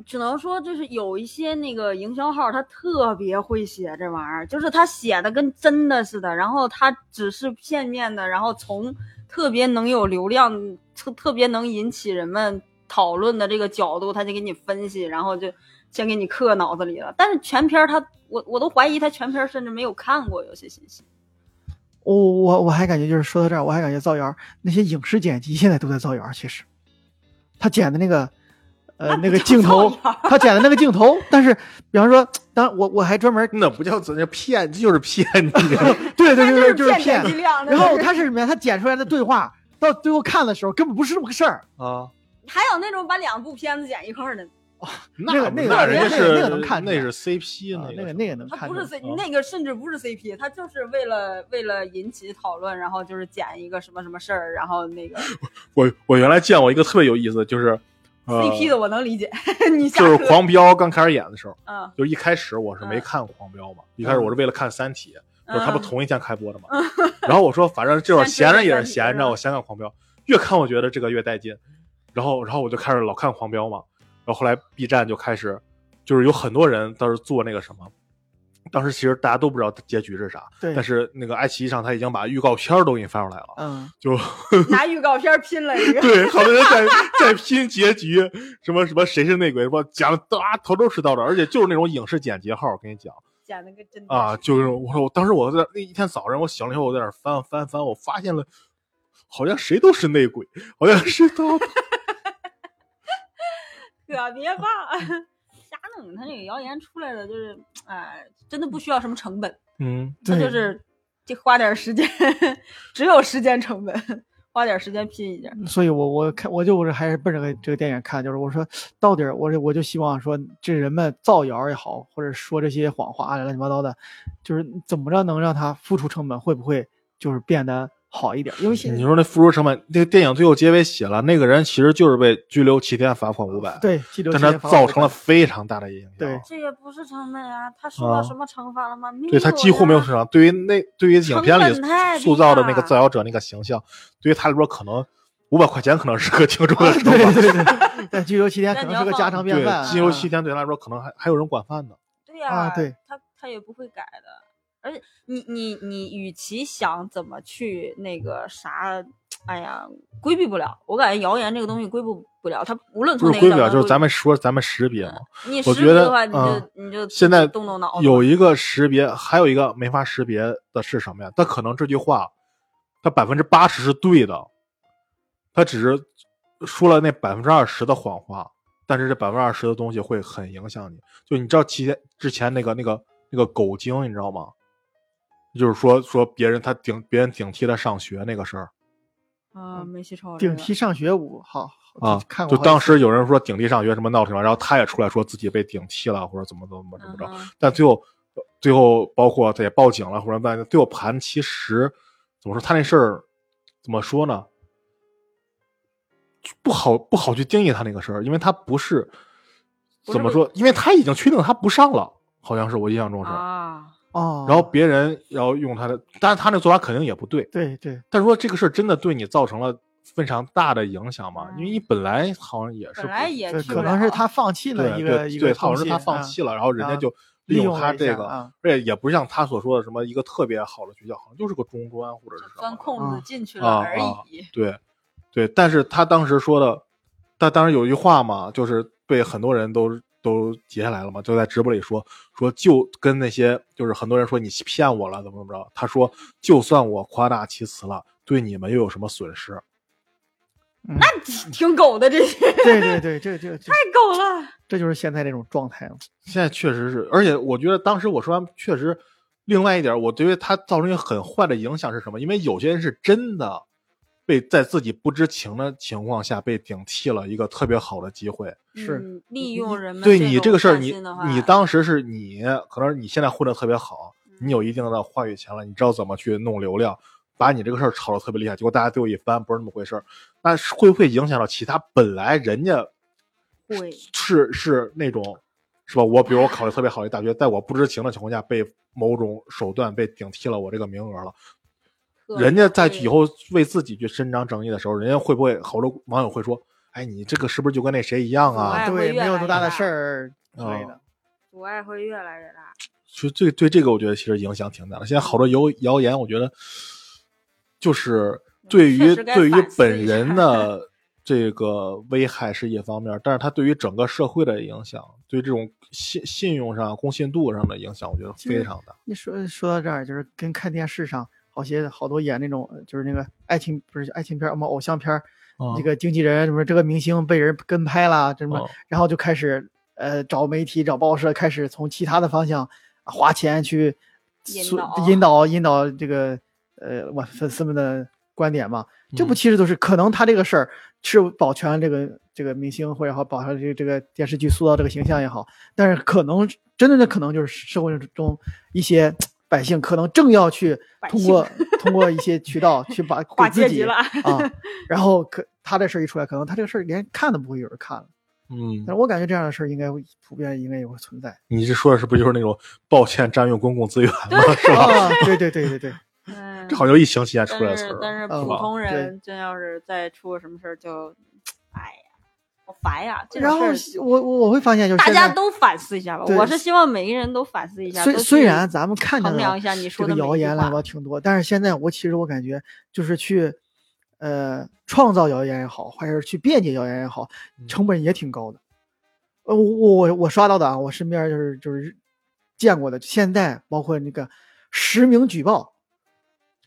只能说就是有一些那个营销号，他特别会写这玩意儿，就是他写的跟真的似的，然后他只是片面的，然后从特别能有流量、特特别能引起人们讨论的这个角度，他就给你分析，然后就先给你刻脑子里了。但是全篇他，我我都怀疑他全篇甚至没有看过有些信息。我我我还感觉就是说到这儿，我还感觉造谣那些影视剪辑现在都在造谣。其实，他剪的那个呃那个镜头，他剪的那个镜头，但是比方说，当我我还专门那不叫怎样骗，这就是骗你。对对对对，就是是骗。然后他是什么呀？他剪出来的对话，到最后看的时候根本不是这么个事儿。啊，还有那种把两部片子剪一块儿的，那个那个那人家是那个那个能看那是 CP 呢那个那个那个能看不是。C，那个甚至不是 CP，他就是为了为了引起讨论，然后就是剪一个什么什么事儿，然后那个 我我原来见过一个特别有意思，就是呃 CP 的我能理解，你就是课狂飙刚开始演的时候，嗯，就一开始我是没看过狂飙嘛，一开始我是为了看三体，就是他不嗯同一天开播的嘛。然后我说反正这会儿闲着也是闲着，我先看狂飙，越看我觉得这个越带劲，然后然后我就开始老看狂飙嘛，然后后来 B 站就开始就是有很多人倒是做那个什么。当时其实大家都不知道结局是啥，对但是那个爱奇艺上他已经把预告片都给你发出来了，嗯，就拿预告片拼了一个，对，好多人在在拼结局，什么什么谁是内鬼，什么讲的啊头头是道的，而且就是那种影视剪辑号，我跟你讲剪了个真的啊，就是我说我当时我在那一天早上我醒了以后，我在那翻翻翻，我发现了好像谁都是内鬼，好像是都特别棒，瞎弄。他那个谣言出来的就是，哎，真的不需要什么成本，嗯他就是就花点时间，只有时间成本，花点时间拼一下。所以我我看我就是还是奔着个这个电影看，就是我说到底儿我这我就希望说这人们造谣也好，或者说这些谎话乱七八糟的，就是怎么着能让他付出成本会不会就是变得好一点？因为现你说那付出成本，那个电影最后结尾写了，那个人其实就是被拘留七天，罚款五百，，对激流但他造成了非常大的影响，对这也不是成本啊，他受到啊什么惩罚了吗？没对他几乎没有惩罚。对于那对于影片里塑造的那个造谣者那个形象，对于他来说，可能五百块钱可能是个挺重的啊惩罚。对对对，但拘留七天可能是个家常便对饭，，拘留啊七天对他来说，可能还还有人管饭呢。对呀、啊对他他也不会改的。而且你你你，与其想怎么去那个啥，哎呀，规避不了。我感觉谣言这个东西规避不了，它无论从哪个规避不了，就是咱们说咱们识别嘛。你识别的话，你就、嗯你就现在动动脑子。有一个识别，还有一个没法识别的是什么呀？他可能这句话，他百分之八十是对的，他只是说了那百分之二十的谎话，但是这百分之二十的东西会很影响你。就你知道之前之前那个那个那个狗精，你知道吗？就是说说别人他顶别人顶替他上学那个事儿啊，没记仇。顶替上学舞，好啊，看过。就当时有人说顶替上学什么闹挺了，然后他也出来说自己被顶替了或者怎么怎么怎么着，嗯但最后最后包括他也报警了或者那，最后盘其实怎么说他那事儿怎么说呢？不好不好去定义他那个事儿，因为他不是不是怎么说，因为他已经确定他不上了，好像是我印象中是。啊，哦，然后别人要用他的，当然他那做法肯定也不对，对对。但是说这个事儿真的对你造成了非常大的影响吗？因为你嗯本来好像也是本来也可能是他放弃了对一个对对，一个东西，好像是他放啊弃了，然后人家啊就利用他这个，而且也不像他所说的什么一个特别好的学校，好像就是个中专或者是什钻么空子啊进去了啊而啊已。对对，但是他当时说的，他当时有一句话嘛，就是被很多人都都截下来了嘛，就在直播里说说，就跟那些就是很多人说你骗我了，怎么怎么着？他说，就算我夸大其词了，对你们又有什么损失？那挺狗的这些，对对对，这这 太狗了，这就是现在这种状态了。现在确实是，而且我觉得当时我说完，确实，另外一点，我对于他造成一个很坏的影响是什么？因为有些人是真的被在自己不知情的情况下被顶替了一个特别好的机会，是嗯利用人们对你这个事儿，你你当时是你，可能你现在混的特别好，你有一定的话语权了，你知道怎么去弄流量，把你这个事儿炒得特别厉害，结果大家最后一翻，不是那么回事儿，那会不会影响到其他本来人家会是是那种是吧？我比如我考的特别好的大学，在我不知情的情况下被某种手段被顶替了我这个名额了，特人家在会以后为自己去伸张正义的时候，人家会不会好多网友会说，哎，你这个是不是就跟那谁一样啊？对，越越大没有多大的事儿之类啊的。阻碍会越来越大。就对对这个，我觉得其实影响挺大的。现在好多谣谣言，我觉得就是对于对于本人的 这个危害是一方面，但是它对于整个社会的影响，对这种信信用上、公信度上的影响，我觉得非常大。你说说到这儿，就是跟看电视上好些好多演那种，呃就是那个爱情不是爱情片儿，什么偶像片儿，啊这个经纪人什么这个明星被人跟拍了，什么，哦然后就开始呃找媒体找报社，开始从其他的方向啊花钱去引导引导引导这个呃我粉丝们的观点嘛。这不嗯其实都是可能他这个事儿是保全这个这个明星或者好保全这个这个电视剧塑造这个形象也好，但是可能真的可能就是社会中一些百姓可能正要去通过通过一些渠道去把 划给自己了啊，然后可他这事儿一出来，可能他这个事儿连看都不会有人看了。嗯但，是我感觉这样的事儿应该会普遍应该也会存在你这说的是不就是那种抱歉占用公共资源吗？是吧？啊，对对对对对，嗯，这好像疫情期间出来的词儿。但是嗯普通人真要是再出个什么事儿，就，好烦呀！这然后我我我会发现就是大家都反思一下吧。我是希望每个人都反思一下。虽虽然咱们看见了衡量一下你这个谣言来话吧挺多，但是现在我其实我感觉就是去呃创造谣言也好，还是去辩解谣言也好，嗯成本也挺高的。呃，我我我刷到的啊，我身边就是就是见过的，现在包括那个实名举报，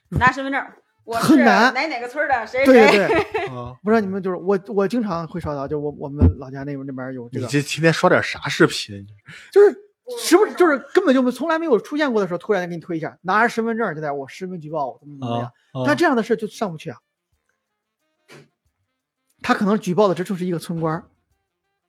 拿身份证儿，我是很难哪哪个村的谁对谁。对对，啊，不知道你们就是我我经常会刷到，就我我们老家那边那边有这个，你这天天刷点啥视频？就是时不时就是根本就没从来没有出现过的时候，突然给你推一下，拿着身份证就在我实名举报我怎么怎么样啊，，他这样的事就上不去啊。他可能举报的这就是一个村官儿，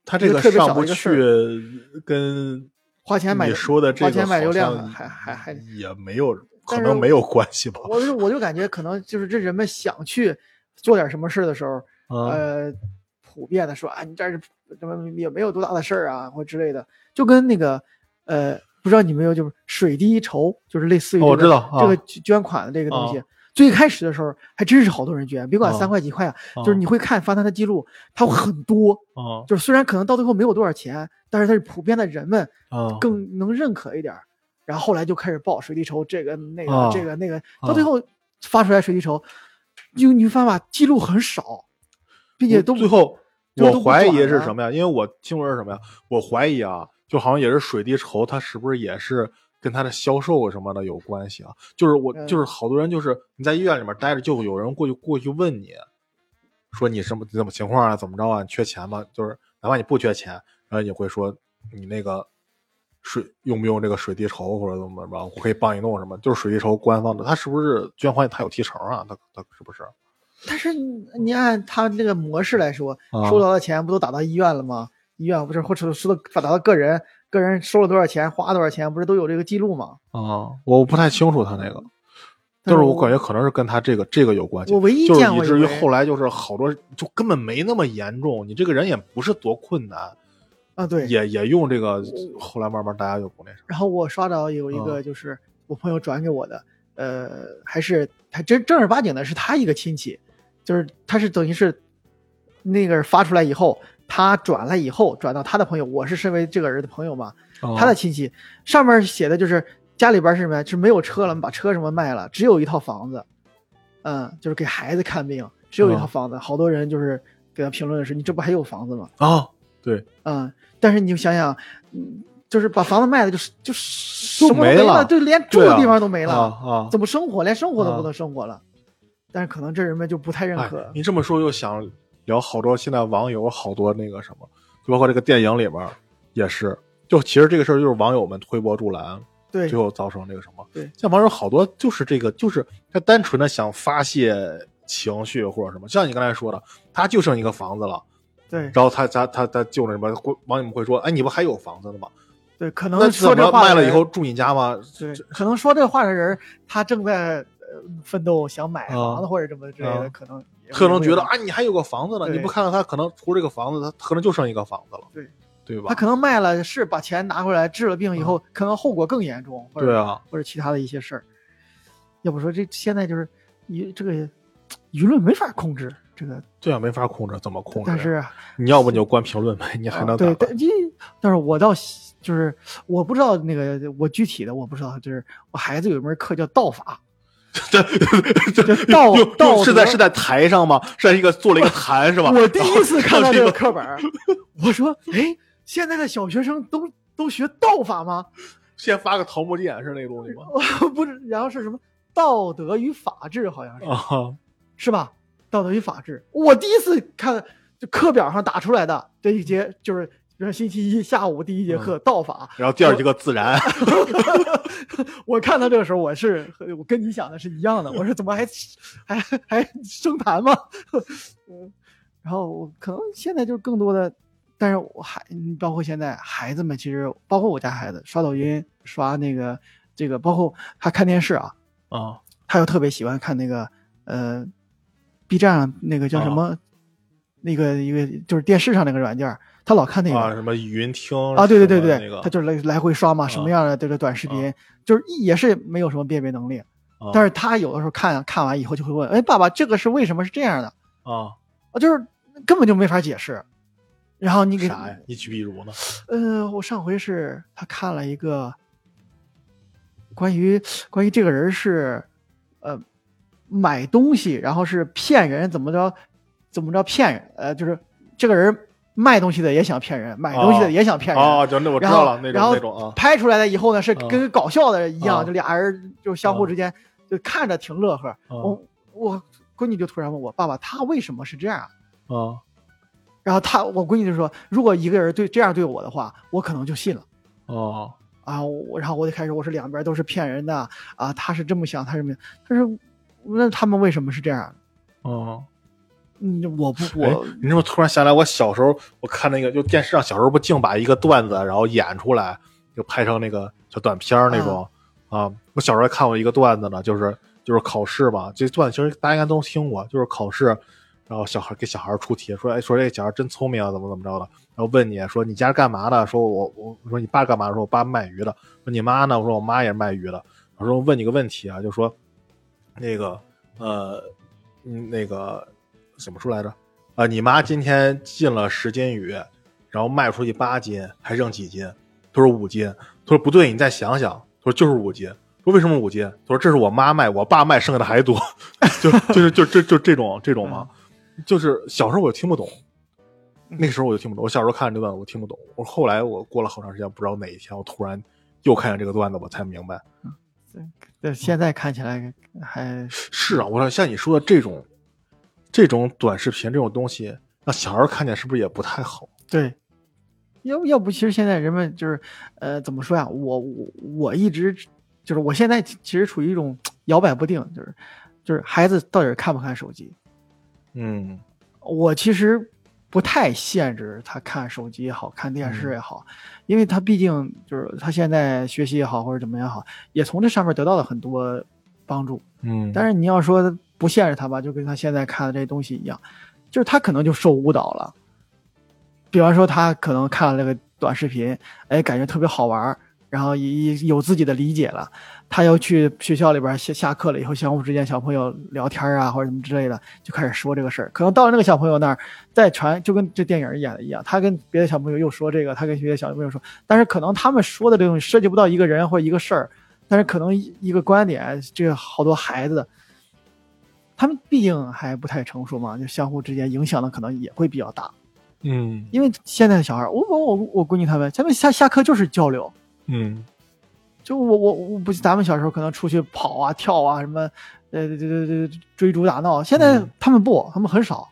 他这个上不去跟花钱买你说的这个花钱买流量好像还还还也没有，可能没有关系吧。我就我就感觉可能就是这人们想去做点什么事儿的时候，啊，呃，普遍的说啊，你这儿怎么也没有多大的事儿啊，或之类的，就跟那个呃，不知道你们有就是水滴筹，就是类似于、这个哦我知道啊这个捐捐款的这个东西。啊最开始的时候还真是好多人捐，别管啊三块几块啊，啊就是你会看翻他的记录，他会很多，啊就是虽然可能到最后没有多少钱，但是他是普遍的人们啊，更能认可一点儿。然后后来就开始报水滴筹，这个那个、啊这个那个，到最后发出来水滴筹，就你发现吧，记录很少，并且都最后我怀疑是什么呀？因为我听说是什么呀？我怀疑啊，就好像也是水滴筹，它是不是也是跟它的销售什么的有关系啊？就是我嗯就是好多人就是你在医院里面待着，就有人过去过去问你，说你什么怎么情况啊？怎么着啊？你缺钱吗？就是哪怕你不缺钱，然后你会说你那个。水用不用这个水滴筹或者怎么着？我可以帮你弄什么？就是水滴筹官方的，他是不是捐款他有提成啊？他他是不是？但是你你按他这个模式来说，啊收到的钱不都打到医院了吗？医院不是或者收到打到个人，个人收了多少钱，花多少钱，不是都有这个记录吗？啊，我不太清楚他那个，但是我感觉可能是跟他这个这个有关系。我唯一就是见过以至于后来就是好多就根本没那么严重，你这个人也不是多困难，啊，对。也也用这个，后来慢慢大家就不那啥。然后我刷到有一啊个就是我朋友转给我的，呃，还是还真正儿八经的是他一个亲戚，就是他是等于是那个发出来以后，他转了以后转到他的朋友，我是身为这个人的朋友嘛，哦他的亲戚上面写的就是家里边是什么呀？是没有车了，把车什么卖了，只有一套房子，嗯，就是给孩子看病，只有一套哦房子。好多人就是给他评论的是，你这不还有房子吗？啊对，嗯，但是你就想想，嗯，就是把房子卖了，就是就什么都没了了，就连住的地方都没了，啊啊！怎么生活？连生活都啊不能生活了。但是可能这人们就不太认哎可，，你这么说又想聊好多现在网友好多那个什么，就包括这个电影里边也是，就其实这个事儿就是网友们推波助澜，对。最后造成这个什么？对，像网友好多就是这个，就是他单纯的想发泄情绪或者什么，像你刚才说的，他就剩一个房子了，对。然后他他他他就那什么，会网友们会说，哎，你不还有房子呢吗？对，可能说怎么这话卖了以后住你家吗？对，可能说这话的人，他正在呃奋斗想买啊。房子或者什么之类的，啊。可能可能觉得啊，你还有个房子呢，你不看到他可能除这个房子，他可能就剩一个房子了，对。对吧？他可能卖了，是把钱拿回来治了病以后，可能后果更严重，或者对啊，或者其他的一些事儿。要不说这现在就是舆这个舆论没法控制这个，这样，没法控制，怎么控制？但是你要不你就关评论呗，你还能啊对，但因但是我倒就是我不知道那个我具体的我不知道，就是我孩子有一门课叫道法，这道道是在是在台上吗？是在一个做了一个坛是吧？我第一次看到这个个课本，我说，哎，现在的小学生都都学道法吗？先发个桃木剑是那个东西吗？不是，然后是什么道德与法治，好像是、啊，是吧？道德与法治，我第一次看就课表上打出来的这一节，就是比如说星期一下午第一节课、道法，然后第二节课自然 我看到这个时候，我是我跟你想的是一样的，我说怎么还还还生痰吗？嗯，然后我可能现在就是更多的，但是我还嗯包括现在孩子们，其实包括我家孩子刷抖音、刷那个这个，包括他看电视啊，啊他又特别喜欢看那个呃，B 站上那个叫什么，那个一个就是电视上那个软件，他老看那个。啊，什么云听啊，对对对对，那个，他就是来来回刷嘛，什么样的这个短视频，就是也是没有什么辨别能力，啊但是他有的时候看看完以后就会问，哎，爸爸，这个是为什么是这样的？啊啊，就是根本就没法解释。然后你给啥呀？你举比如呢？呃，我上回是他看了一个关于关于这个人是呃买东西，然后是骗人，怎么着怎么着骗人，呃，就是这个人卖东西的也想骗人，买东西的也想骗人。哦，就那我知然后道了，那然后种那种啊，拍出来了以后呢，是嗯跟搞笑的一样，啊就俩人就相互之间就看着挺乐呵。嗯我我闺女就突然问我爸爸，他为什么是这样？啊然后他我闺女就说，如果一个人对这样对我的话，我可能就信了。哦啊，我然后我就开始我说两边都是骗人的啊，他是这么想，他是他说那他们为什么是这样？哦。嗯，我不哎我，你这么突然想起来，我小时候我看那个，就电视上小时候不净把一个段子然后演出来，就拍成那个小短片那种啊。我小时候还看过一个段子呢，就是就是考试嘛，这段子其实大家应该都听过，就是考试，然后小孩给小孩出题，说哎说这个小孩真聪明啊，怎么怎么着的，然后问你说你家干嘛的？说我我我说你爸干嘛？说我爸卖鱼的。说你妈呢？我说我妈也是卖鱼的。我说问你个问题啊，就说那个呃嗯那个怎么说来着？啊，你妈今天进了十斤鱼，然后卖出去八斤，还剩几斤？他说五斤。他说不对，你再想想。他说就是五斤。说为什么五斤？他说这是我妈卖，我爸卖剩下的还多。就就是就这就这种这种嘛，就是小时候我就听不懂，那个时候我就听不懂。我小时候看这段子我听不懂，我后来我过了好长时间，不知道哪一天我突然又看见这个段子，我才明白。对现在看起来还是啊，我说像你说的这种这种短视频这种东西，让小孩看见是不是也不太好？对，要要不，其实现在人们就是，呃，怎么说呀？我我我一直就是我现在其实处于一种摇摆不定，就是就是孩子到底看不看手机？嗯我其实不太限制他看手机也好看电视也好，因为他毕竟就是他现在学习也好或者怎么样好，也从这上面得到了很多帮助。嗯，但是你要说不限制他吧，就跟他现在看的这些东西一样，就是他可能就受误导了。比方说，他可能看了这个短视频，哎，感觉特别好玩儿，然后也有自己的理解了。他要去学校里边下下课了以后，相互之间小朋友聊天啊，或者什么之类的，就开始说这个事儿。可能到了那个小朋友那儿，再传，就跟这电影演的一样，他跟别的小朋友又说这个，他跟别的小朋友说，但是可能他们说的这东西涉及不到一个人或一个事儿，但是可能一一个观点，这个好多孩子，他们毕竟还不太成熟嘛，就相互之间影响的可能也会比较大。嗯因为现在的小孩，我我我我闺女他们，他们下下课就是交流，嗯就我我我不，咱们小时候可能出去跑啊、跳啊什么，呃，这这这追逐打闹。现在嗯他们不，他们很少。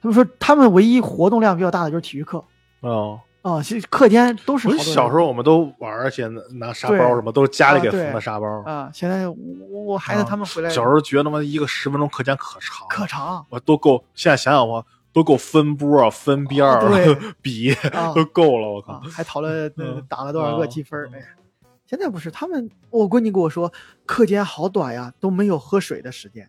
他们说他们唯一活动量比较大的就是体育课哦。啊，其实课间都是。小时候我们都玩儿去拿拿沙包什么，都是家里给缝的沙包。啊，现在我我孩子他们回来小时候觉得他妈一个十分钟课间可长，可长我都够。现在想想我都够分波啊、分边儿、啊 比啊都够了。我靠啊，，还讨论打了多少个啊积分儿。哎，现在不是他们，我闺女跟我说，课间好短呀，都没有喝水的时间，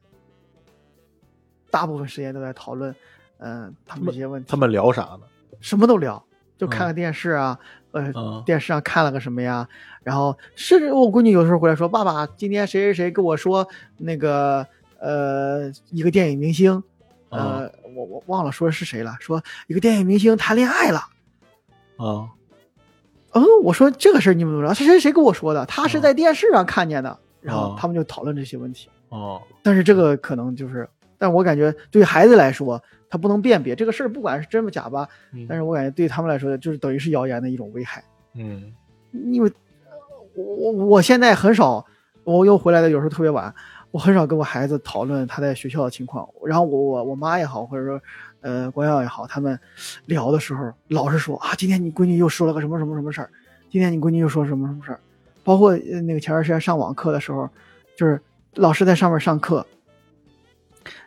大部分时间都在讨论，嗯，他们这些问题。他们聊啥呢？什么都聊，就看看个电视啊，呃，嗯电视上看了个什么呀？然后甚至我闺女有时候回来说：“爸爸，今天谁谁谁跟我说那个呃一个电影明星，呃，我我忘了说是谁了，说一个电影明星谈恋爱了。”啊嗯，我说这个事儿你们怎么知道？是谁谁跟我说的？他是嗯在电视上看见的。然后哦他们就讨论这些问题。哦但是这个可能就是，但我感觉对孩子来说，他不能辨别这个事儿，不管是真不假吧。嗯但是我感觉对他们来说，就是等于是谣言的一种危害。嗯因为我我我现在很少，我又回来的有时候特别晚，我很少跟我孩子讨论他在学校的情况。然后我我我妈也好，或者说呃关耀也好，他们聊的时候老是说啊，今天你闺女又说了个什么什么什么事儿，今天你闺女又说什么什么事儿。包括呃那个前段时间上网课的时候，就是老师在上面上课，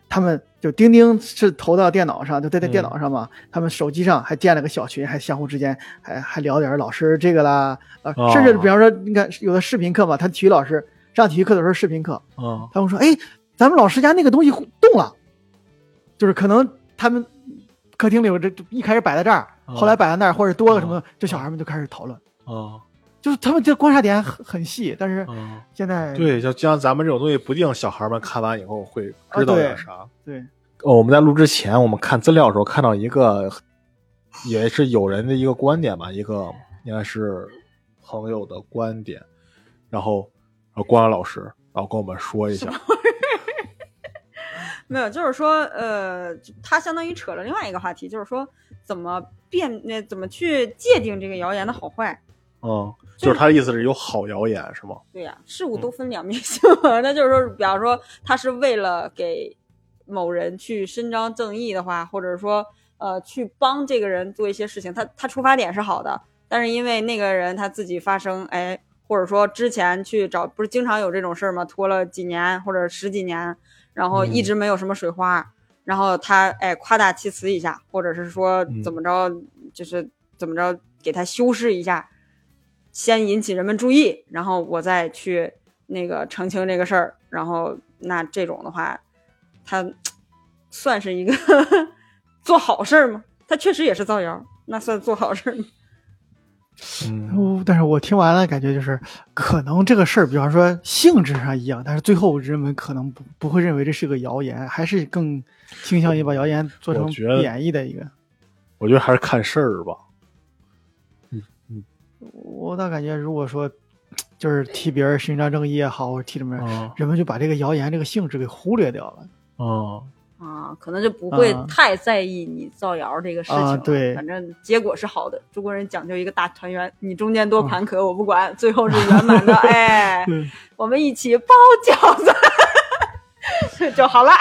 他们就钉钉是投到电脑上，就在在电脑上嘛，他们手机上还建了个小群，还相互之间还还聊点老师这个啦，啊，哦甚至比方说，你看有的视频课嘛，他体育老师上体育课的时候视频课，嗯。他们说，哎，咱们老师家那个东西动了，就是可能他们客厅里有这一开始摆在这儿，哦后来摆在那儿，或者多个什么，这小孩们就开始讨论，啊就是他们这观察点很很细，但是啊！现在对，就像咱们这种东西，不定小孩们看完以后会知道点啥。对。哦，我们在录之前，我们看资料的时候看到一个，也是有人的一个观点吧，一个应该是朋友的观点，然后，然后光阳老师，然后跟我们说一下，没有，就是说，呃，他相当于扯了另外一个话题，就是说怎么辨，那怎么去界定这个谣言的好坏。嗯，就是他的意思是有好谣言是吗？对呀、事物都分两面性嘛。那就是说，比方说他是为了给某人去伸张正义的话，或者说呃去帮这个人做一些事情，他他出发点是好的，但是因为那个人他自己发生哎，或者说之前去找，不是经常有这种事儿吗？拖了几年或者十几年，然后一直没有什么水花，然后他哎夸大其词一下，或者是说嗯怎么着，就是怎么着给他修饰一下。先引起人们注意，然后我再去那个澄清这个事儿，然后那这种的话，他算是一个 做好事儿吗？他确实也是造谣，那算做好事儿吗？嗯哦但是我听完了，感觉就是可能这个事儿，比方说性质上一样，但是最后人们可能不不会认为这是个谣言，还是更倾向于把谣言做成我觉得贬义的一个。我觉得还是看事儿吧。嗯嗯我倒感觉，如果说就是替别人伸张正义也好，或者替什么人，们就把这个谣言这个性质给忽略掉了。嗯啊，可能就不会啊太在意你造谣这个事情对反正结果是好的。中国人讲究一个大团圆，你中间多坎坷我不管，最后是圆满的。哎，对，我们一起包饺子 就好了，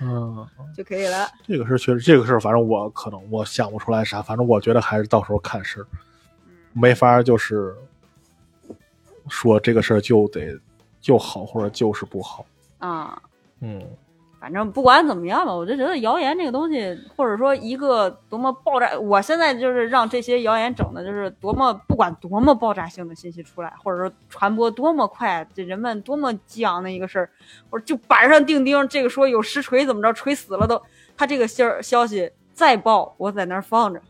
嗯，就可以了。这个事确实，这个事儿反正我可能我想不出来啥，反正我觉得还是到时候看事儿，没法就是说这个事儿就得就好或者就是不好。啊、嗯反正不管怎么样吧，我就觉得谣言这个东西，或者说一个多么爆炸，我现在就是让这些谣言整的，就是多么不管多么爆炸性的信息出来，或者说传播多么快，这人们多么激昂的一个事儿，或者就板上钉钉，这个说有实锤怎么着，锤死了都，他这个信儿消息再爆，我在那儿放着。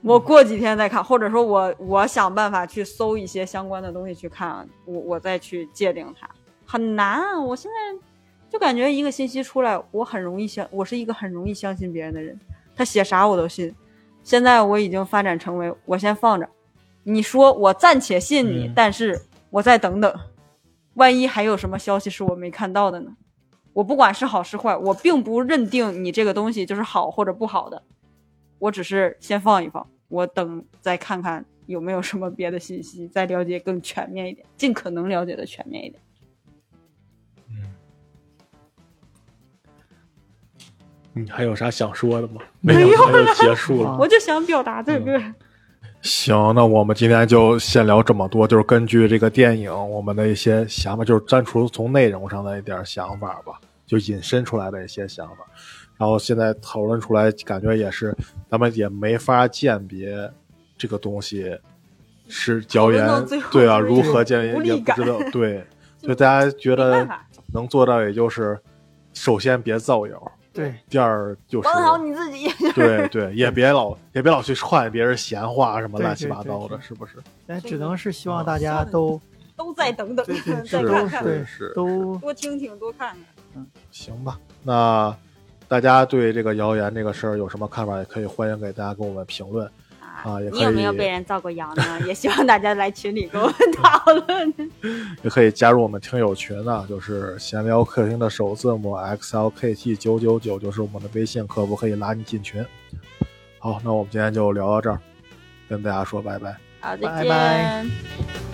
我过几天再看，或者说我我想办法去搜一些相关的东西去看，我我再去界定它，很难啊！我现在就感觉一个信息出来，我很容易相，我是一个很容易相信别人的人，他写啥我都信。现在我已经发展成为，我先放着，你说我暂且信你，嗯但是我再等等，万一还有什么消息是我没看到的呢？我不管是好是坏，我并不认定你这个东西就是好或者不好的，我只是先放一放，我等再看看有没有什么别的信息，再了解更全面一点，尽可能了解的全面一点。你还有啥想说的吗？没有，有那就结束了。啊 我就想表达这个。行，那我们今天就先聊这么多，就是根据这个电影，我们的一些想法，就是删除从内容上的一点想法吧，就引申出来的一些想法。然后现在讨论出来，感觉也是咱们也没法鉴别这个东西是谣言对啊，就是如何鉴别也不知道，对，就大家觉没得能做到，也就是首先别造谣，对，第二就是管好你自己。对对，也别老也别老去串别人闲话什么乱七八糟的，是不是？那只能是希望大家都都再等等再都看看，对是都多听听，多看看。嗯行吧，那大家对这个谣言这个事儿有什么看法，也可以欢迎给大家给我们评论。啊也你有没有被人造过谣呢？也希望大家来群里跟我们讨论。也可以加入我们听友群呢，就是闲聊客厅的首字母 XLKT 九九九，就是我们的微信客服，可以拉你进群。好，那我们今天就聊到这儿，跟大家说拜拜。好，再拜拜见。